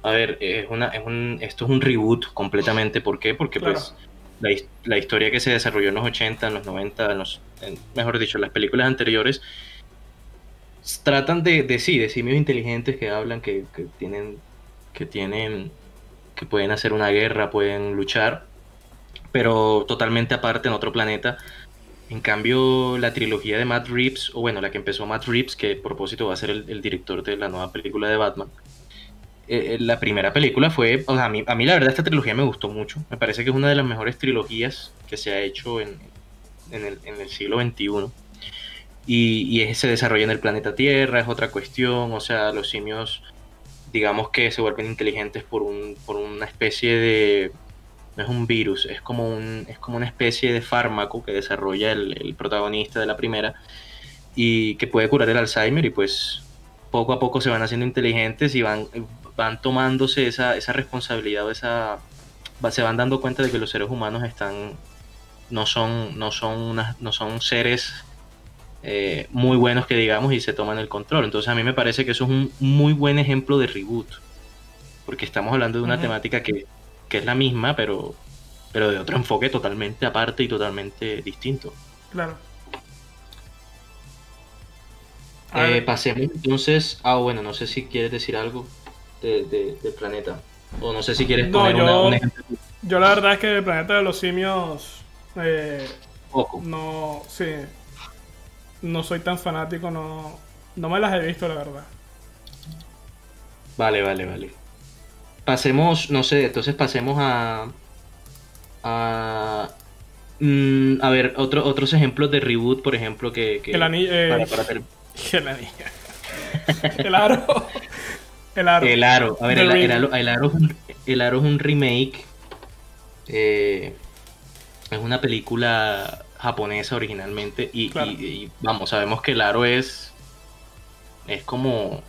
A ver, es una, es un, esto es un reboot completamente. ¿Por qué? Porque pues la, la, historia que se desarrolló en los 80, en los 90, en los, mejor dicho, las películas anteriores, tratan de, de sí, de simios inteligentes que hablan, que, que, tienen, que tienen, que pueden hacer una guerra, pueden luchar, pero totalmente aparte en otro planeta. En cambio, la trilogía de Matt Reeves, o bueno, la que empezó Matt Reeves, que a propósito va a ser el, el director de la nueva película de Batman, eh, la primera película fue, o sea, a mí, a mí la verdad esta trilogía me gustó mucho, me parece que es una de las mejores trilogías que se ha hecho en, en, el, en el, siglo XXI. Y, y se desarrolla en el planeta Tierra, es otra cuestión, o sea, los simios, digamos que se vuelven inteligentes por, un, por una especie de, no es un virus, es como, un, es como una especie de fármaco que desarrolla el, el protagonista de la primera y que puede curar el Alzheimer y pues poco a poco se van haciendo inteligentes y van, van tomándose esa, esa responsabilidad o esa se van dando cuenta de que los seres humanos están no son no son no son seres eh, muy buenos que digamos y se toman el control. Entonces a mí me parece que eso es un muy buen ejemplo de reboot porque estamos hablando de una temática que, que, es la misma pero pero de otro enfoque totalmente aparte y totalmente distinto. Claro. Eh, pasemos entonces ah bueno no sé si quieres decir algo de, del planeta. O no sé si quieres poner yo, un ejemplo. Yo la verdad es que el planeta de los simios. Eh, no. Sí. No soy tan fanático, no. No me las he visto, la verdad. Vale, vale, vale. Pasemos, no sé, entonces pasemos a. A. Mm, a ver, otro, otros ejemplos de reboot, por ejemplo, que. que el anillo. Eh, el anillo. el aro. El aro. El aro. A ver, el, aro, el, aro, es un, remake. Eh, es una película japonesa originalmente. Y, vamos, sabemos que el aro es. es como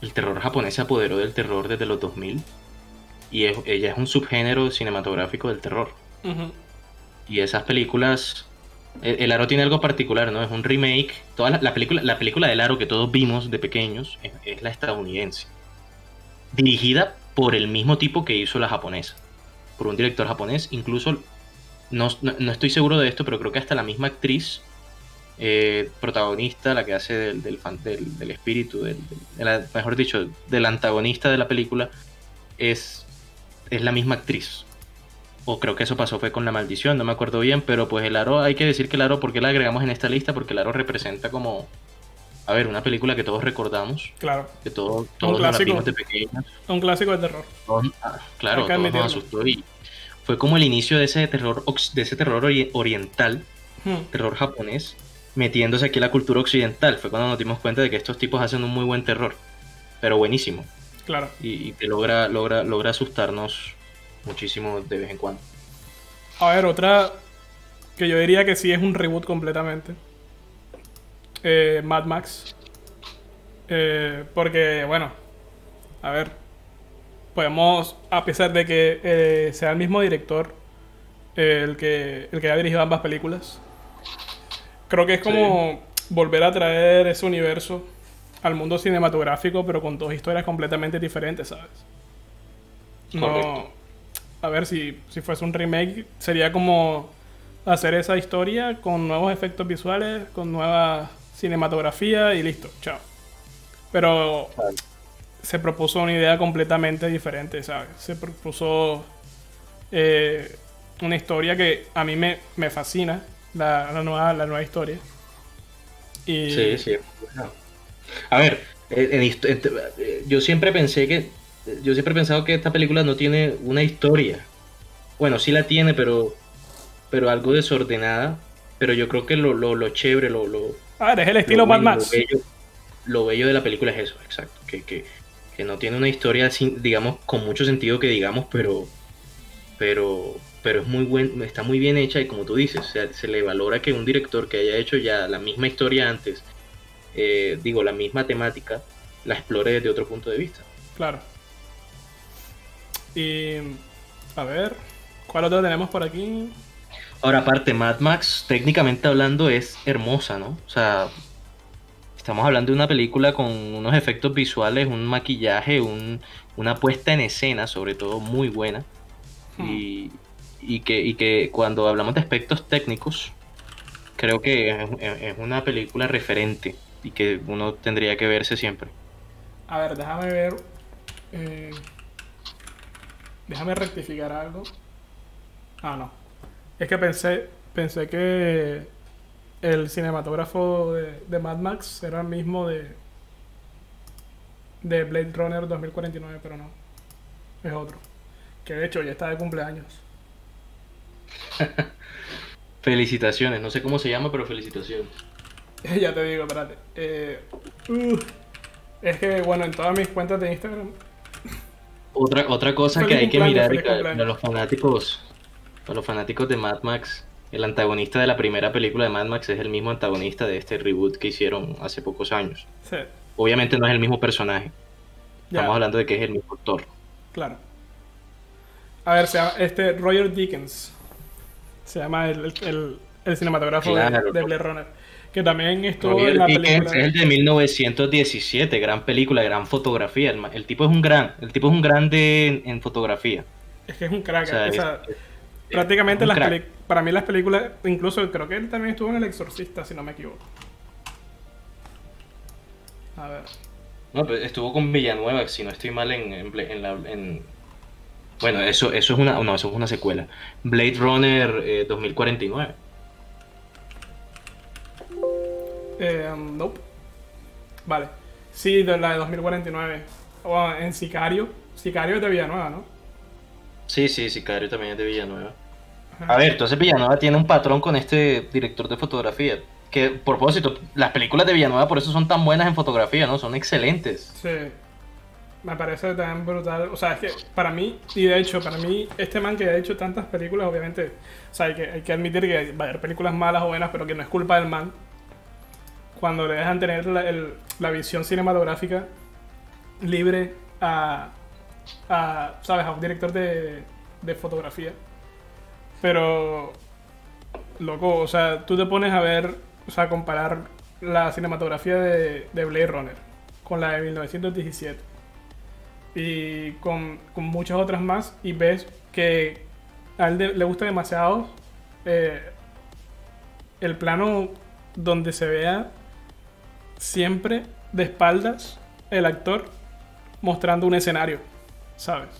el terror japonés se apoderó del terror desde los 2000 y ella es un subgénero cinematográfico del terror. Y esas películas, el, Aro tiene algo particular, ¿no? Es un remake. Toda la, película, la película del Aro que todos vimos de pequeños es, la estadounidense, dirigida por el mismo tipo que hizo la japonesa, por un director japonés, incluso no, estoy seguro de esto, pero creo que hasta la misma actriz eh, protagonista, la que hace del, del, espíritu, del, mejor dicho, del antagonista de la película, es, es la misma actriz. O creo que eso pasó fue con La Maldición, no me acuerdo bien, pero pues el Aro, hay que decir que el Aro, ¿por qué la agregamos en esta lista? Porque el Aro representa como, a ver, una película que todos recordamos. Claro. Que todos, todos un clásico, de pequeños. Un clásico de terror. Ah, claro, todos nos asustó y fue como el inicio de ese terror, de ese terror oriental, hmm. terror japonés, metiéndose aquí la cultura occidental. Fue cuando nos dimos cuenta de que estos tipos hacen un muy buen terror, pero buenísimo. Claro. Y, que logra, logra, logra asustarnos muchísimo de vez en cuando. A ver, otra que yo diría que sí es un reboot completamente. Eh, Mad Max. Eh, porque, bueno, a ver, podemos, a pesar de que eh, sea el mismo director el, que, el que ha dirigido ambas películas, Creo que es como volver a traer ese universo al mundo cinematográfico, pero con dos historias completamente diferentes, ¿sabes? No. A ver, si, si fuese un remake, sería como hacer esa historia con nuevos efectos visuales, con nueva cinematografía y listo, chao. Pero se propuso una idea completamente diferente, ¿sabes? Se propuso eh, una historia que a mí me, me fascina la, nueva, la nueva historia. Y... Sí, sí. A ver, yo siempre pensé que. Yo siempre he pensado que esta película no tiene una historia. Bueno, sí la tiene, pero. Pero algo desordenada. Pero yo creo que lo, lo, chévere, lo, lo. A ver, es el estilo Mad Max. Lo bello, de la película es eso, exacto. Que, que, que no tiene una historia, digamos, con mucho sentido que digamos, pero. Pero pero es muy buen, está muy bien hecha y como tú dices, se le valora que un director que haya hecho ya la misma historia antes, eh, digo, la misma temática, la explore desde otro punto de vista. Claro. Y a ver, ¿cuál otro tenemos por aquí? Ahora, aparte, Mad Max, técnicamente hablando, es hermosa, ¿no? O sea, estamos hablando de una película con unos efectos visuales, un maquillaje, un, una puesta en escena, sobre todo, muy buena. Hmm. Y, y que, y que cuando hablamos de aspectos técnicos, creo que es, una película referente y que uno tendría que verse siempre. A ver, déjame ver. Eh, déjame rectificar algo. Ah, no. Es que pensé, pensé que el cinematógrafo de, de Mad Max era el mismo de, de Blade Runner 2049, pero no. Es otro. Que de hecho ya está de cumpleaños. felicitaciones, no sé cómo se llama, pero felicitaciones. ya te digo, espérate. Eh, uh, es que, bueno, en todas mis cuentas de Instagram. Otra, otra cosa que hay que mirar para los fanáticos, para los fanáticos de Mad Max, el antagonista de la primera película de Mad Max es el mismo antagonista de este reboot que hicieron hace pocos años. Obviamente no es el mismo personaje. Estamos hablando de que es el mismo actor. Claro. A ver, se llama este Roger Dickens. Se llama el, el, cinematógrafo de, Blade Runner. Que también estuvo en la película. Es el de 1917, gran película, gran fotografía. El, tipo es un gran, el tipo es un grande en, fotografía. Es que es un crack. prácticamente las para mí las películas, incluso creo que él también estuvo en El Exorcista, si no me equivoco. A ver. No, pero estuvo con Villanueva, si no estoy mal en, en, la, en bueno, eso, eso es una, no, eso es una secuela. Blade Runner 2049. Eh, um, nope. Vale. Sí, de la de 2049. O en Sicario. Sicario es de Villanueva, ¿no? Sí, sí, Sicario también es de Villanueva. A ver, entonces Villanueva tiene un patrón con este director de fotografía. Que, por propósito, las películas de Villanueva por eso son tan buenas en fotografía, ¿no? Son excelentes. Sí me parece tan brutal. O sea, es que para mí, y de hecho, para mí, este man que ha hecho tantas películas, obviamente, o sea, hay que, hay que admitir que va a haber películas malas o buenas, pero que no es culpa del man. Cuando le dejan tener la, la visión cinematográfica libre a, a, ¿sabes? a un director de, de fotografía. Pero, loco, o sea, tú te pones a ver, o sea, comparar la cinematografía de, de Blade Runner con la de 1917 y con, con muchas otras más y ves que a él le gusta demasiado eh, el plano donde se vea siempre de espaldas el actor mostrando un escenario, ¿sabes?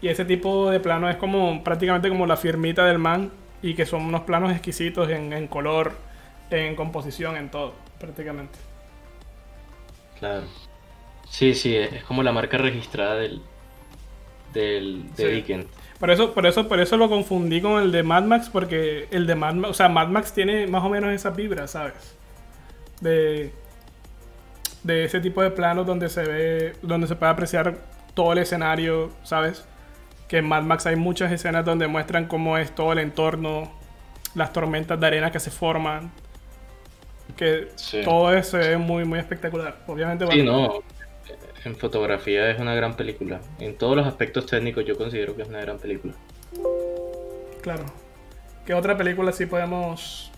Y ese tipo de plano es como prácticamente como la firmita del man y que son unos planos exquisitos en, en color, en composición, en todo, prácticamente. Claro. Sí, sí, es es como la marca registrada del, del de Sí. Dickens. Por eso, por eso, por eso lo confundí con el de Mad Max, porque el de Mad Max, o sea, Mad Max tiene más o menos esa vibra, ¿sabes? De, de ese tipo de planos donde se ve, donde se puede apreciar todo el escenario, ¿sabes? Que en Mad Max hay muchas escenas donde muestran cómo es todo el entorno, las tormentas de arena que se forman, que Sí. todo eso ve muy, muy espectacular. Obviamente, Sí, bueno, no. En fotografía es una gran película. En todos los aspectos técnicos yo considero que es una gran película. claro. ¿Qué otra película sí podemos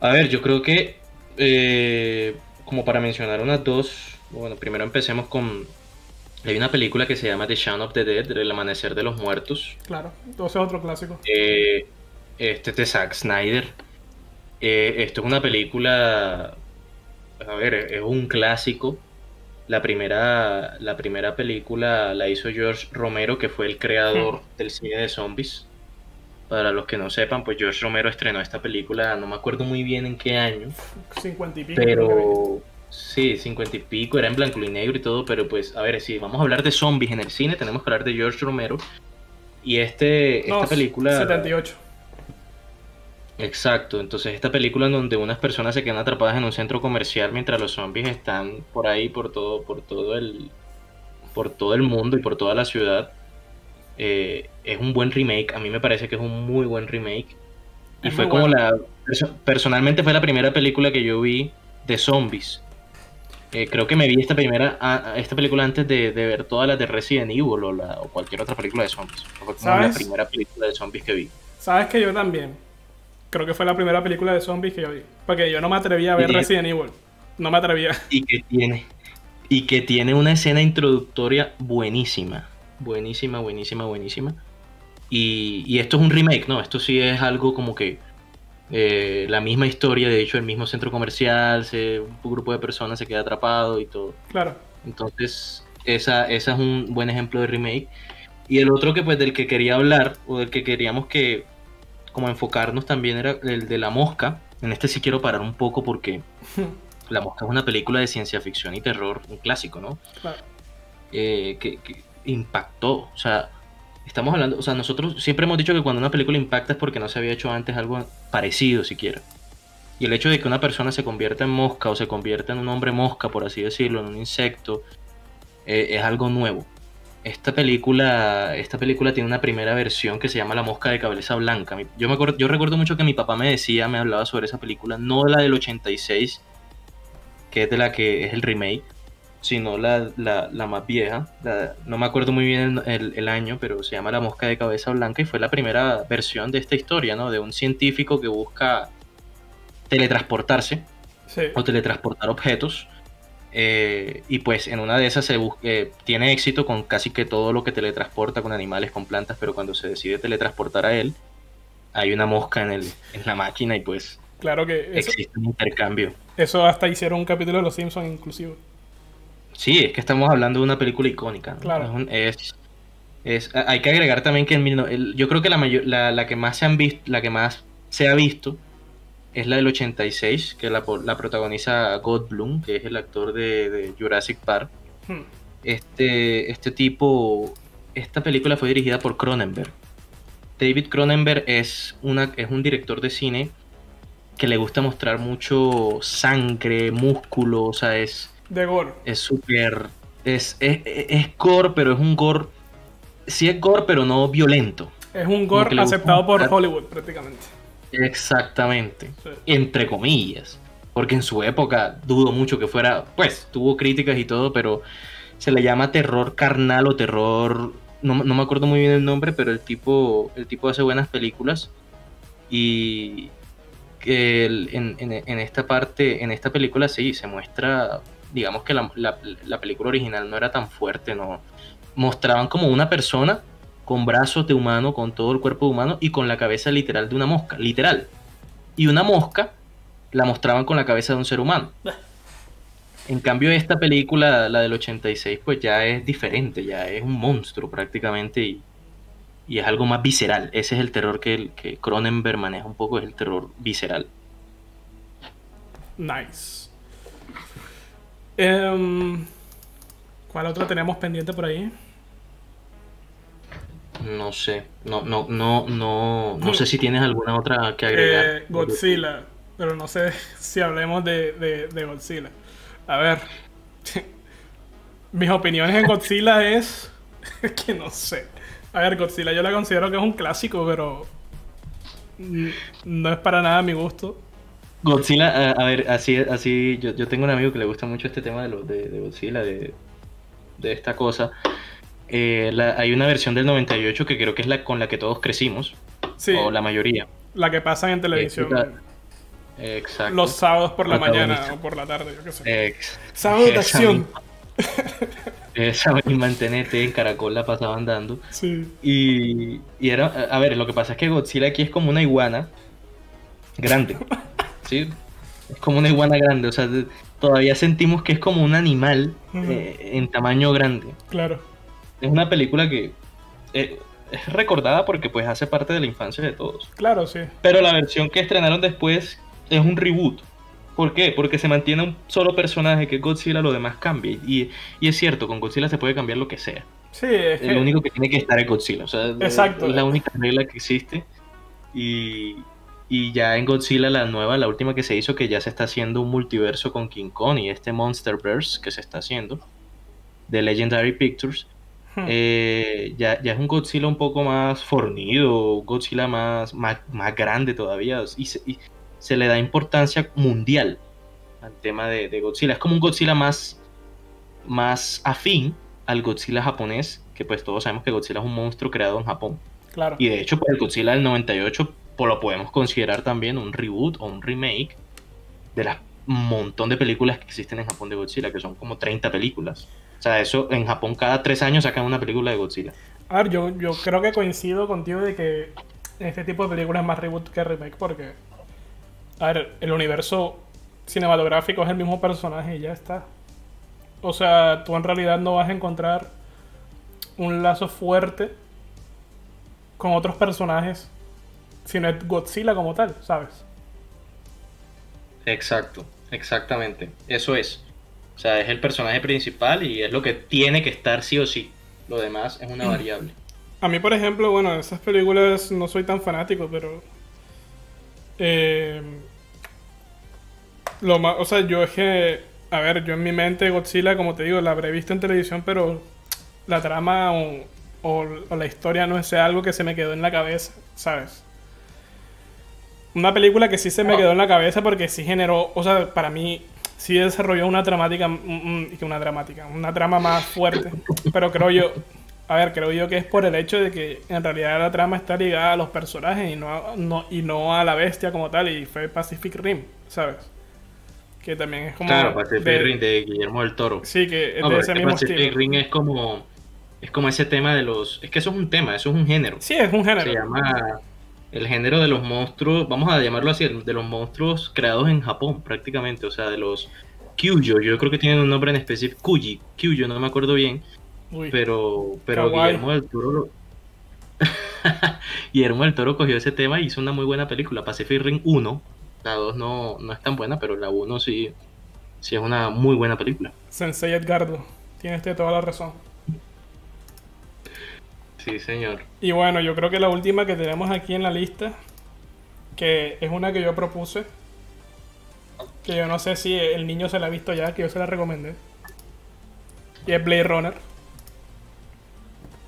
A ver, yo creo que eh, como para mencionar unas dos, bueno, primero empecemos con... Hay una película que se llama The Shaun of the Dead, El Amanecer de los Muertos. Claro, entonces otro clásico. Eh, este es de Zack Snyder. Eh, esto es una película, a ver, es un clásico. La primera, la primera película la hizo George Romero, que fue el creador del cine de zombies. Para los que no sepan, pues George Romero estrenó esta película, no me acuerdo muy bien en qué año, 50 y pico. pero sí, cincuenta y pico, era en blanco y negro y todo, pero pues, a ver, si vamos a hablar de zombies en el cine, tenemos que hablar de George Romero. Y este, esta No, película... 78. Exacto, entonces esta película en donde unas personas se quedan atrapadas en un centro comercial mientras los zombies están por ahí, por todo, por todo el, por todo el mundo y por toda la ciudad, eh, es un buen remake. A mí me parece que es un muy buen remake. Y Es fue como bueno. la, perso- personalmente fue la primera película que yo vi de zombies. Eh, creo que me vi esta primera, a- a- esta película antes de, de ver todas las de Resident Evil o, la- o cualquier otra película de zombies. Fue como la primera película de zombies que vi. Sabes que yo también. Creo que fue la primera película de zombies que yo vi. Porque yo no me atrevía a ver Y- Resident Evil. No me atrevía. y que tiene y que tiene una escena introductoria buenísima buenísima buenísima buenísima y, y esto es un remake no esto sí es algo como que eh, la misma historia de hecho el mismo centro comercial se, un grupo de personas se queda atrapado y todo Claro. entonces esa, esa es un buen ejemplo de remake y el otro que pues del que quería hablar o del que queríamos que como enfocarnos también era el de la mosca en este sí quiero parar un poco porque la Mosca es una película de ciencia ficción y terror, un clásico, ¿no? claro. Eh, que, que impactó, o sea, estamos hablando, o sea, nosotros siempre hemos dicho que cuando una película impacta es porque no se había hecho antes algo parecido siquiera. Y el hecho de que una persona se convierta en mosca o se convierta en un hombre mosca, por así decirlo, en un insecto, eh, es algo nuevo. Esta película, esta película tiene una primera versión que se llama La mosca de cabeza blanca. Yo, me acuerdo, yo recuerdo mucho que mi papá me decía, me hablaba sobre esa película, no la del 86, que es de la que es el remake, sino la, la, la más vieja. la- no me acuerdo muy bien el, el- año, pero se llama La mosca de cabeza blanca y fue la primera versión de esta historia, ¿no? De un científico que busca teletransportarse Sí. o teletransportar objetos. eh, y pues en una de esas se eh, tiene éxito con casi que todo lo que teletransporta con animales, con plantas, pero cuando se decide teletransportar a él, hay una mosca en, el, en la máquina y pues Claro que eso, existe un intercambio. eso hasta hicieron un capítulo de Los Simpsons inclusive. Sí, es que estamos hablando de una película icónica. ¿no? Claro. Es un- Es, hay que agregar también que no- el- yo creo que la, mayor, la, la que más se han visto, la que más se ha visto es la del 86, que la, la protagoniza Goldblum, que es el actor de, de Jurassic Park. Hmm. Este, este tipo, esta película fue dirigida por Cronenberg. David Cronenberg es, una, es un director de cine que le gusta mostrar mucho sangre, músculo, o sea, es, De Gore. es súper. Es, es, es gore, pero es un gore. Sí es gore, pero no violento. Es un gore aceptado por Hollywood prácticamente. Exactamente. Sí. Entre comillas. porque en su época dudo mucho que fuera, pues tuvo críticas y todo, pero se le llama terror carnal o terror, no, no me acuerdo muy bien el nombre, pero el tipo, el tipo hace buenas películas y que en, en, esta parte, en esta película sí, se muestra, digamos que la, la, la película original no era tan fuerte, no mostraban como una persona con brazos de humano, con todo el cuerpo humano y con la cabeza literal de una mosca, literal. Y una mosca la mostraban con la cabeza de un ser humano. En cambio, esta película, la del 86, pues ya es diferente, ya es un monstruo prácticamente y, es algo más visceral. Ese es el terror que, que Cronenberg maneja un poco, es el terror visceral. Nice. Em, ¿Cuál otro tenemos pendiente por ahí? No sé, no, no, no, no, no sé si tienes alguna otra que agregar. Eh, Godzilla, pero no sé si hablemos de, de, Godzilla. A ver, mis opiniones en Godzilla es que no sé. A ver, Godzilla yo la considero que es un clásico, pero no es para nada mi gusto. Godzilla, a, ver, así, así, yo, yo, tengo un amigo que le gusta mucho este tema de, lo, de, de Godzilla, de, de esta cosa. Eh, hay una versión del 98 que creo que es la con la que todos crecimos. O la mayoría. La que pasan en televisión. exacto. Los sábados por la mañana o por la tarde, yo qué sé. Sábado de acción. Esa misma en en Caracol la pasaban dando. Sí. Y, y, era, a ver, lo que pasa es que Godzilla aquí es como una iguana grande. ¿Sí? Es como una iguana grande, o sea, todavía sentimos que es como un animal eh, en tamaño grande. Claro es una película que eh, es recordada porque pues hace parte de la infancia de todos. Claro, sí. Pero la versión que estrenaron después es un reboot. ¿Por qué? Porque se mantiene un solo personaje que Godzilla, lo demás cambia. Y, es cierto, con Godzilla se puede cambiar lo que sea. Sí, es Lo único que tiene que estar es Godzilla. O sea, Exacto. Es la única regla que existe. Y, y ya en Godzilla, la nueva, la última que se hizo, que ya se está haciendo un multiverso con King Kong y este Monsterverse que se está haciendo, de Legendary Pictures, Hmm. Eh, ya, es un Godzilla un poco más fornido, Godzilla más, más, grande todavía, y se, le da importancia mundial al tema de, Godzilla. Es como un Godzilla más, más afín al Godzilla japonés, que pues todos sabemos que Godzilla es un monstruo creado en Japón. Claro. Y de hecho, pues el Godzilla del 98 pues, lo podemos considerar también un reboot o un remake de las montón de películas que existen en Japón de Godzilla, que son como 30 películas. O sea, eso en Japón cada tres años sacan una película de Godzilla. A ver, yo, yo creo que coincido contigo de que este tipo de películas es más reboot que remake porque, a ver, el universo cinematográfico es el mismo personaje y ya está. O sea, tú en realidad no vas a encontrar un lazo fuerte con otros personajes si no es Godzilla como tal, ¿sabes? Exacto, exactamente. Eso es. O sea, es el personaje principal y es lo que tiene que estar sí o sí. Lo demás es una mm. variable. A mí, por ejemplo, bueno, esas películas no soy tan fanático, pero... Eh, lo más, o sea, yo es que... A ver, yo en mi mente Godzilla, como te digo, la habré visto en televisión, pero la trama o, o la historia no es algo que se me quedó en la cabeza, ¿sabes? Una película que sí se me quedó en la cabeza porque sí generó, o sea, para mí sí desarrolló una dramática, una dramática, una trama más fuerte. Pero creo yo, a ver, creo yo que es por el hecho de que en realidad la trama está ligada a los personajes y no a, no, y no a la bestia como tal, y fue Pacific Rim, ¿sabes? Que también es como. Claro, Pacific Rim de Guillermo del Toro. Sí, que es de ese mismo Pacific Rim es como. Es como ese tema de los. Es que eso es un tema, eso es un género. Sí, es un género. Se llama el género de los monstruos, vamos a llamarlo así, de los monstruos creados en Japón prácticamente, o sea, de los Kyujo, yo creo que tienen un nombre en específico, Kuji, no me acuerdo bien, pero, pero Guillermo del Toro Guillermo del Toro cogió ese tema y hizo una muy buena película, Pacific Ring 1, la 2 no, no es tan buena, pero la 1 sí, sí es una muy buena película. Sensei Edgardo, tienes toda la razón. Sí, señor. Y bueno, yo creo que la última que tenemos aquí en la lista, que es una que yo propuse, que yo no sé si el niño se la ha visto ya, que yo se la recomendé. Y es Blade Runner.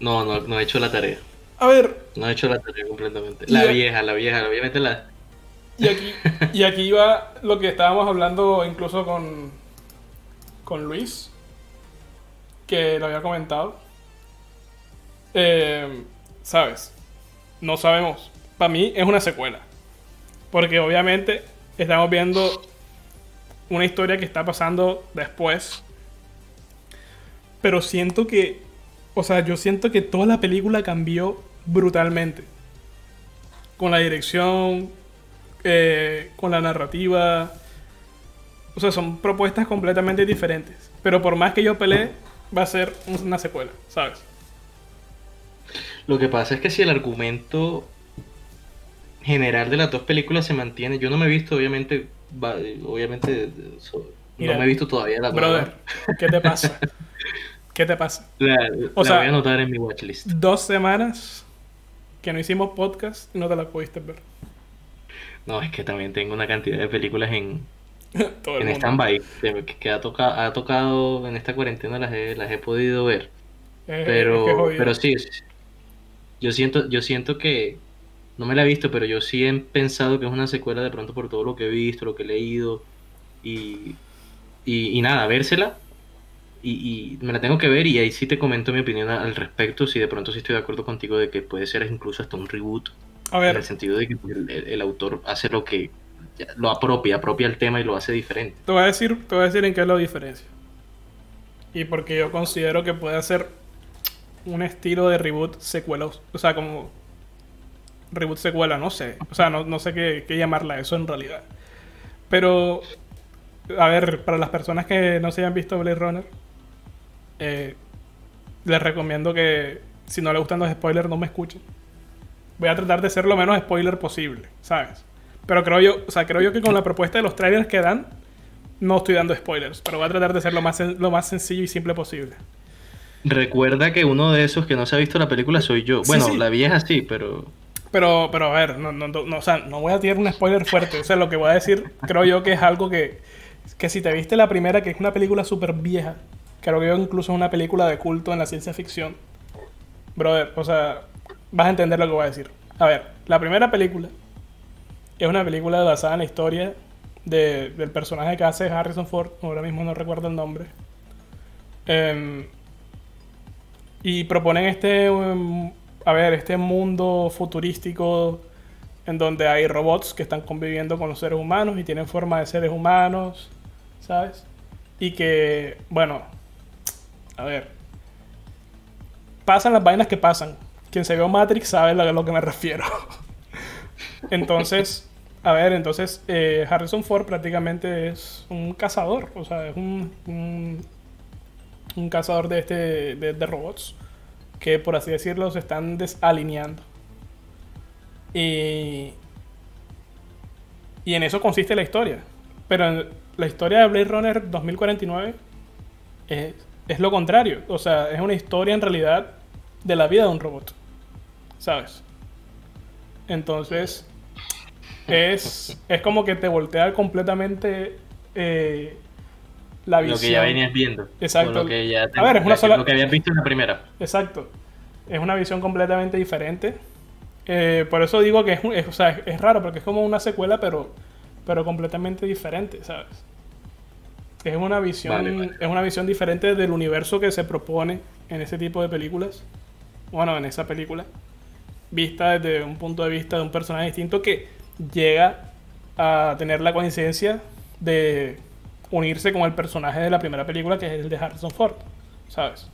No, no, no he hecho la tarea. A ver. No he hecho la tarea completamente. La vieja, la vieja, obviamente la. Y aquí, y aquí va lo que estábamos hablando incluso con, con Luis, que lo había comentado. Eh, ¿Sabes? No sabemos. Para mí es una secuela. Porque obviamente estamos viendo una historia que está pasando después. Pero siento que, o sea, yo siento que toda la película cambió brutalmente. Con la dirección, eh, con la narrativa. O sea, son propuestas completamente diferentes. Pero por más que yo pelee, va a ser una secuela, ¿sabes? Lo que pasa es que si el argumento general de las dos películas se mantiene, yo no me he visto, obviamente, obviamente, no me he visto todavía la Brother, ¿qué te pasa? ¿Qué te pasa? La, voy a anotar en mi watchlist. Dos semanas que no hicimos podcast y no te la pudiste ver. No, es que también tengo una cantidad de películas en, en stand-by que, ha, ha tocado en esta cuarentena, las he, las he podido ver. pero, pero sí, yo siento, yo siento que, no me la he visto, pero yo sí he pensado que es una secuela de pronto por todo lo que he visto, lo que he leído y, y, nada, vérsela. Y, me la tengo que ver y ahí sí te comento mi opinión al respecto, si de pronto sí estoy de acuerdo contigo de que puede ser incluso hasta un reboot. A ver. En el sentido de que el, autor hace lo que lo apropia, apropia el tema y lo hace diferente. Te voy a decir, te voy a decir en qué es la diferencia. Y porque yo considero que puede ser un estilo de reboot secuela. O sea, como reboot secuela, no sé. O sea, no, sé qué, qué, llamarla eso en realidad. Pero, a ver, para las personas que no se hayan visto Blade Runner, eh, les recomiendo que si no les gustan los spoilers, no me escuchen. Voy a tratar de ser lo menos spoiler posible, ¿sabes? Pero creo yo, o sea, creo yo que con la propuesta de los trailers que dan, no estoy dando spoilers, pero voy a tratar de ser lo más, lo más sencillo y simple posible. Recuerda que uno de esos que no se ha visto la película soy yo. Bueno, la vieja sí, pero... Pero, pero a ver, no, no, no, o sea, no voy a tirar un spoiler fuerte. O sea, lo que voy a decir, creo yo que es algo que, que si te viste la primera, que es una película súper vieja, creo que yo incluso es una película de culto en la ciencia ficción, brother, o sea, vas a entender lo que voy a decir. A ver, la primera película es una película basada en la historia de, del personaje que hace Harrison Ford, ahora mismo no recuerdo el nombre. Eh, y proponen este, um, a ver, este mundo futurístico en donde hay robots que están conviviendo con los seres humanos y tienen forma de seres humanos, ¿sabes? Y que, bueno, a ver, pasan las vainas que pasan. Quien se vio Matrix sabe a lo que me refiero. entonces, a ver, entonces eh, Harrison Ford prácticamente es un cazador, o sea, es un un cazador de, este, de, robots que, por así decirlo, se están desalineando. Y, y en eso consiste la historia. Pero la historia de Blade Runner 2049 es, es lo contrario. O sea, es una historia en realidad de la vida de un robot. ¿Sabes? Entonces, es, es como que te voltea completamente eh, la visión. Lo que ya venías viendo. Exacto. Lo que ya a ver, es una sola... Lo que habías visto en la primera. Exacto. Es una visión completamente diferente. Eh, por eso digo que es, o sea, es, raro, porque es como una secuela, pero, pero completamente diferente, ¿sabes? Es una visión, es una visión diferente del universo que se propone en ese tipo de películas. Bueno, en esa película. Vista desde un punto de vista de un personaje distinto que llega a tener la coincidencia de unirse con el personaje de la primera película, que es el de Harrison Ford, ¿sabes?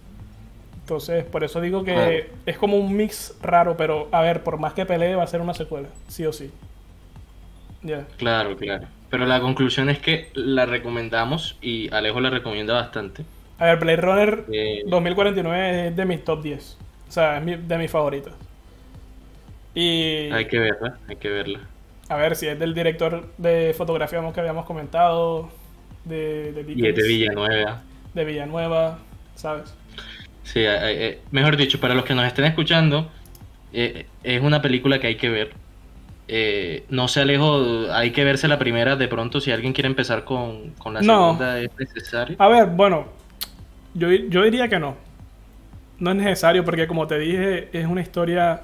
Entonces, por eso digo que es como un mix raro, pero a ver, por más que pelee, va a ser una secuela, sí o sí. Claro, claro. Pero la conclusión es que la recomendamos y Alejo la recomienda bastante. A ver, Blade Runner 2049 eh, es de mis top 10. O sea, es de mis favoritos. Y... Hay que verla, hay que verla. A ver, si es del director de fotografía que habíamos comentado, de, de Y es de Villanueva. De Villanueva, ¿sabes? Sí, eh, eh, mejor dicho, para los que nos estén escuchando, eh, es una película que hay que ver. no se alejo, hay que verse la primera de pronto si alguien quiere empezar con, con la segunda es necesario. A ver, bueno, yo, yo diría que no. No es necesario porque como te dije, es una historia...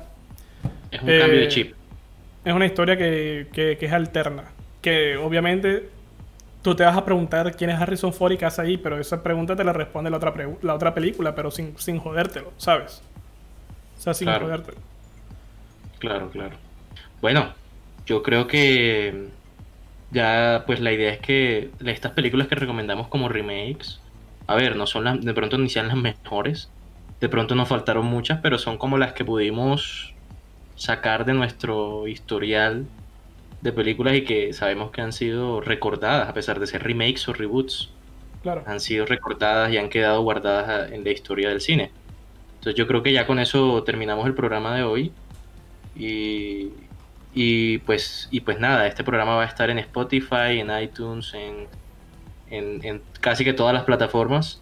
Es un cambio de chip. es una historia que, que, que es alterna. Que obviamente tú te vas a preguntar quién es Harrison Ford y qué hace ahí, pero esa pregunta te la responde la otra, la otra película, pero sin, sin jodértelo, ¿sabes? O sea, sin Claro. jodértelo. Claro, claro. Bueno, yo creo que ya, pues la idea es que estas películas que recomendamos como remakes, a ver, no son las, de pronto ni sean las mejores, de pronto nos faltaron muchas, pero son como las que pudimos sacar de nuestro historial de películas y que sabemos que han sido recordadas, a pesar de ser remakes o reboots, Claro. han sido recordadas y han quedado guardadas en la historia del cine. Entonces yo creo que ya con eso terminamos el programa de hoy. Y, y pues, y pues nada, este programa va a estar en Spotify, en iTunes, en, en, en casi que todas las plataformas.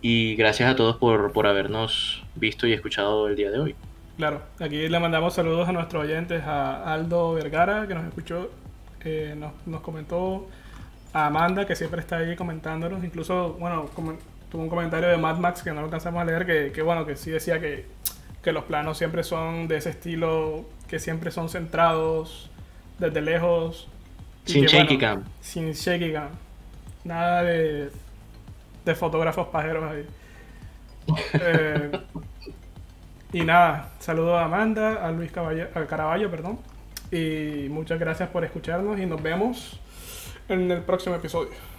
Y gracias a todos por, por habernos visto y escuchado el día de hoy. Claro, aquí le mandamos saludos a nuestros oyentes, a Aldo Vergara, que nos escuchó, eh, nos, nos comentó, a Amanda, que siempre está ahí comentándonos, incluso, bueno, comen- tuvo un comentario de Mad Max que no lo alcanzamos a leer, que, que bueno, que sí decía que, que los planos siempre son de ese estilo, que siempre son centrados desde lejos. Sin que, shaky bueno, cam. Sin shaky cam. Nada de, de fotógrafos pajeros ahí. Eh, y nada, saludo a Amanda, a Luis Caballo, a Caraballo, perdón. Y muchas gracias por escucharnos y nos vemos en el próximo episodio.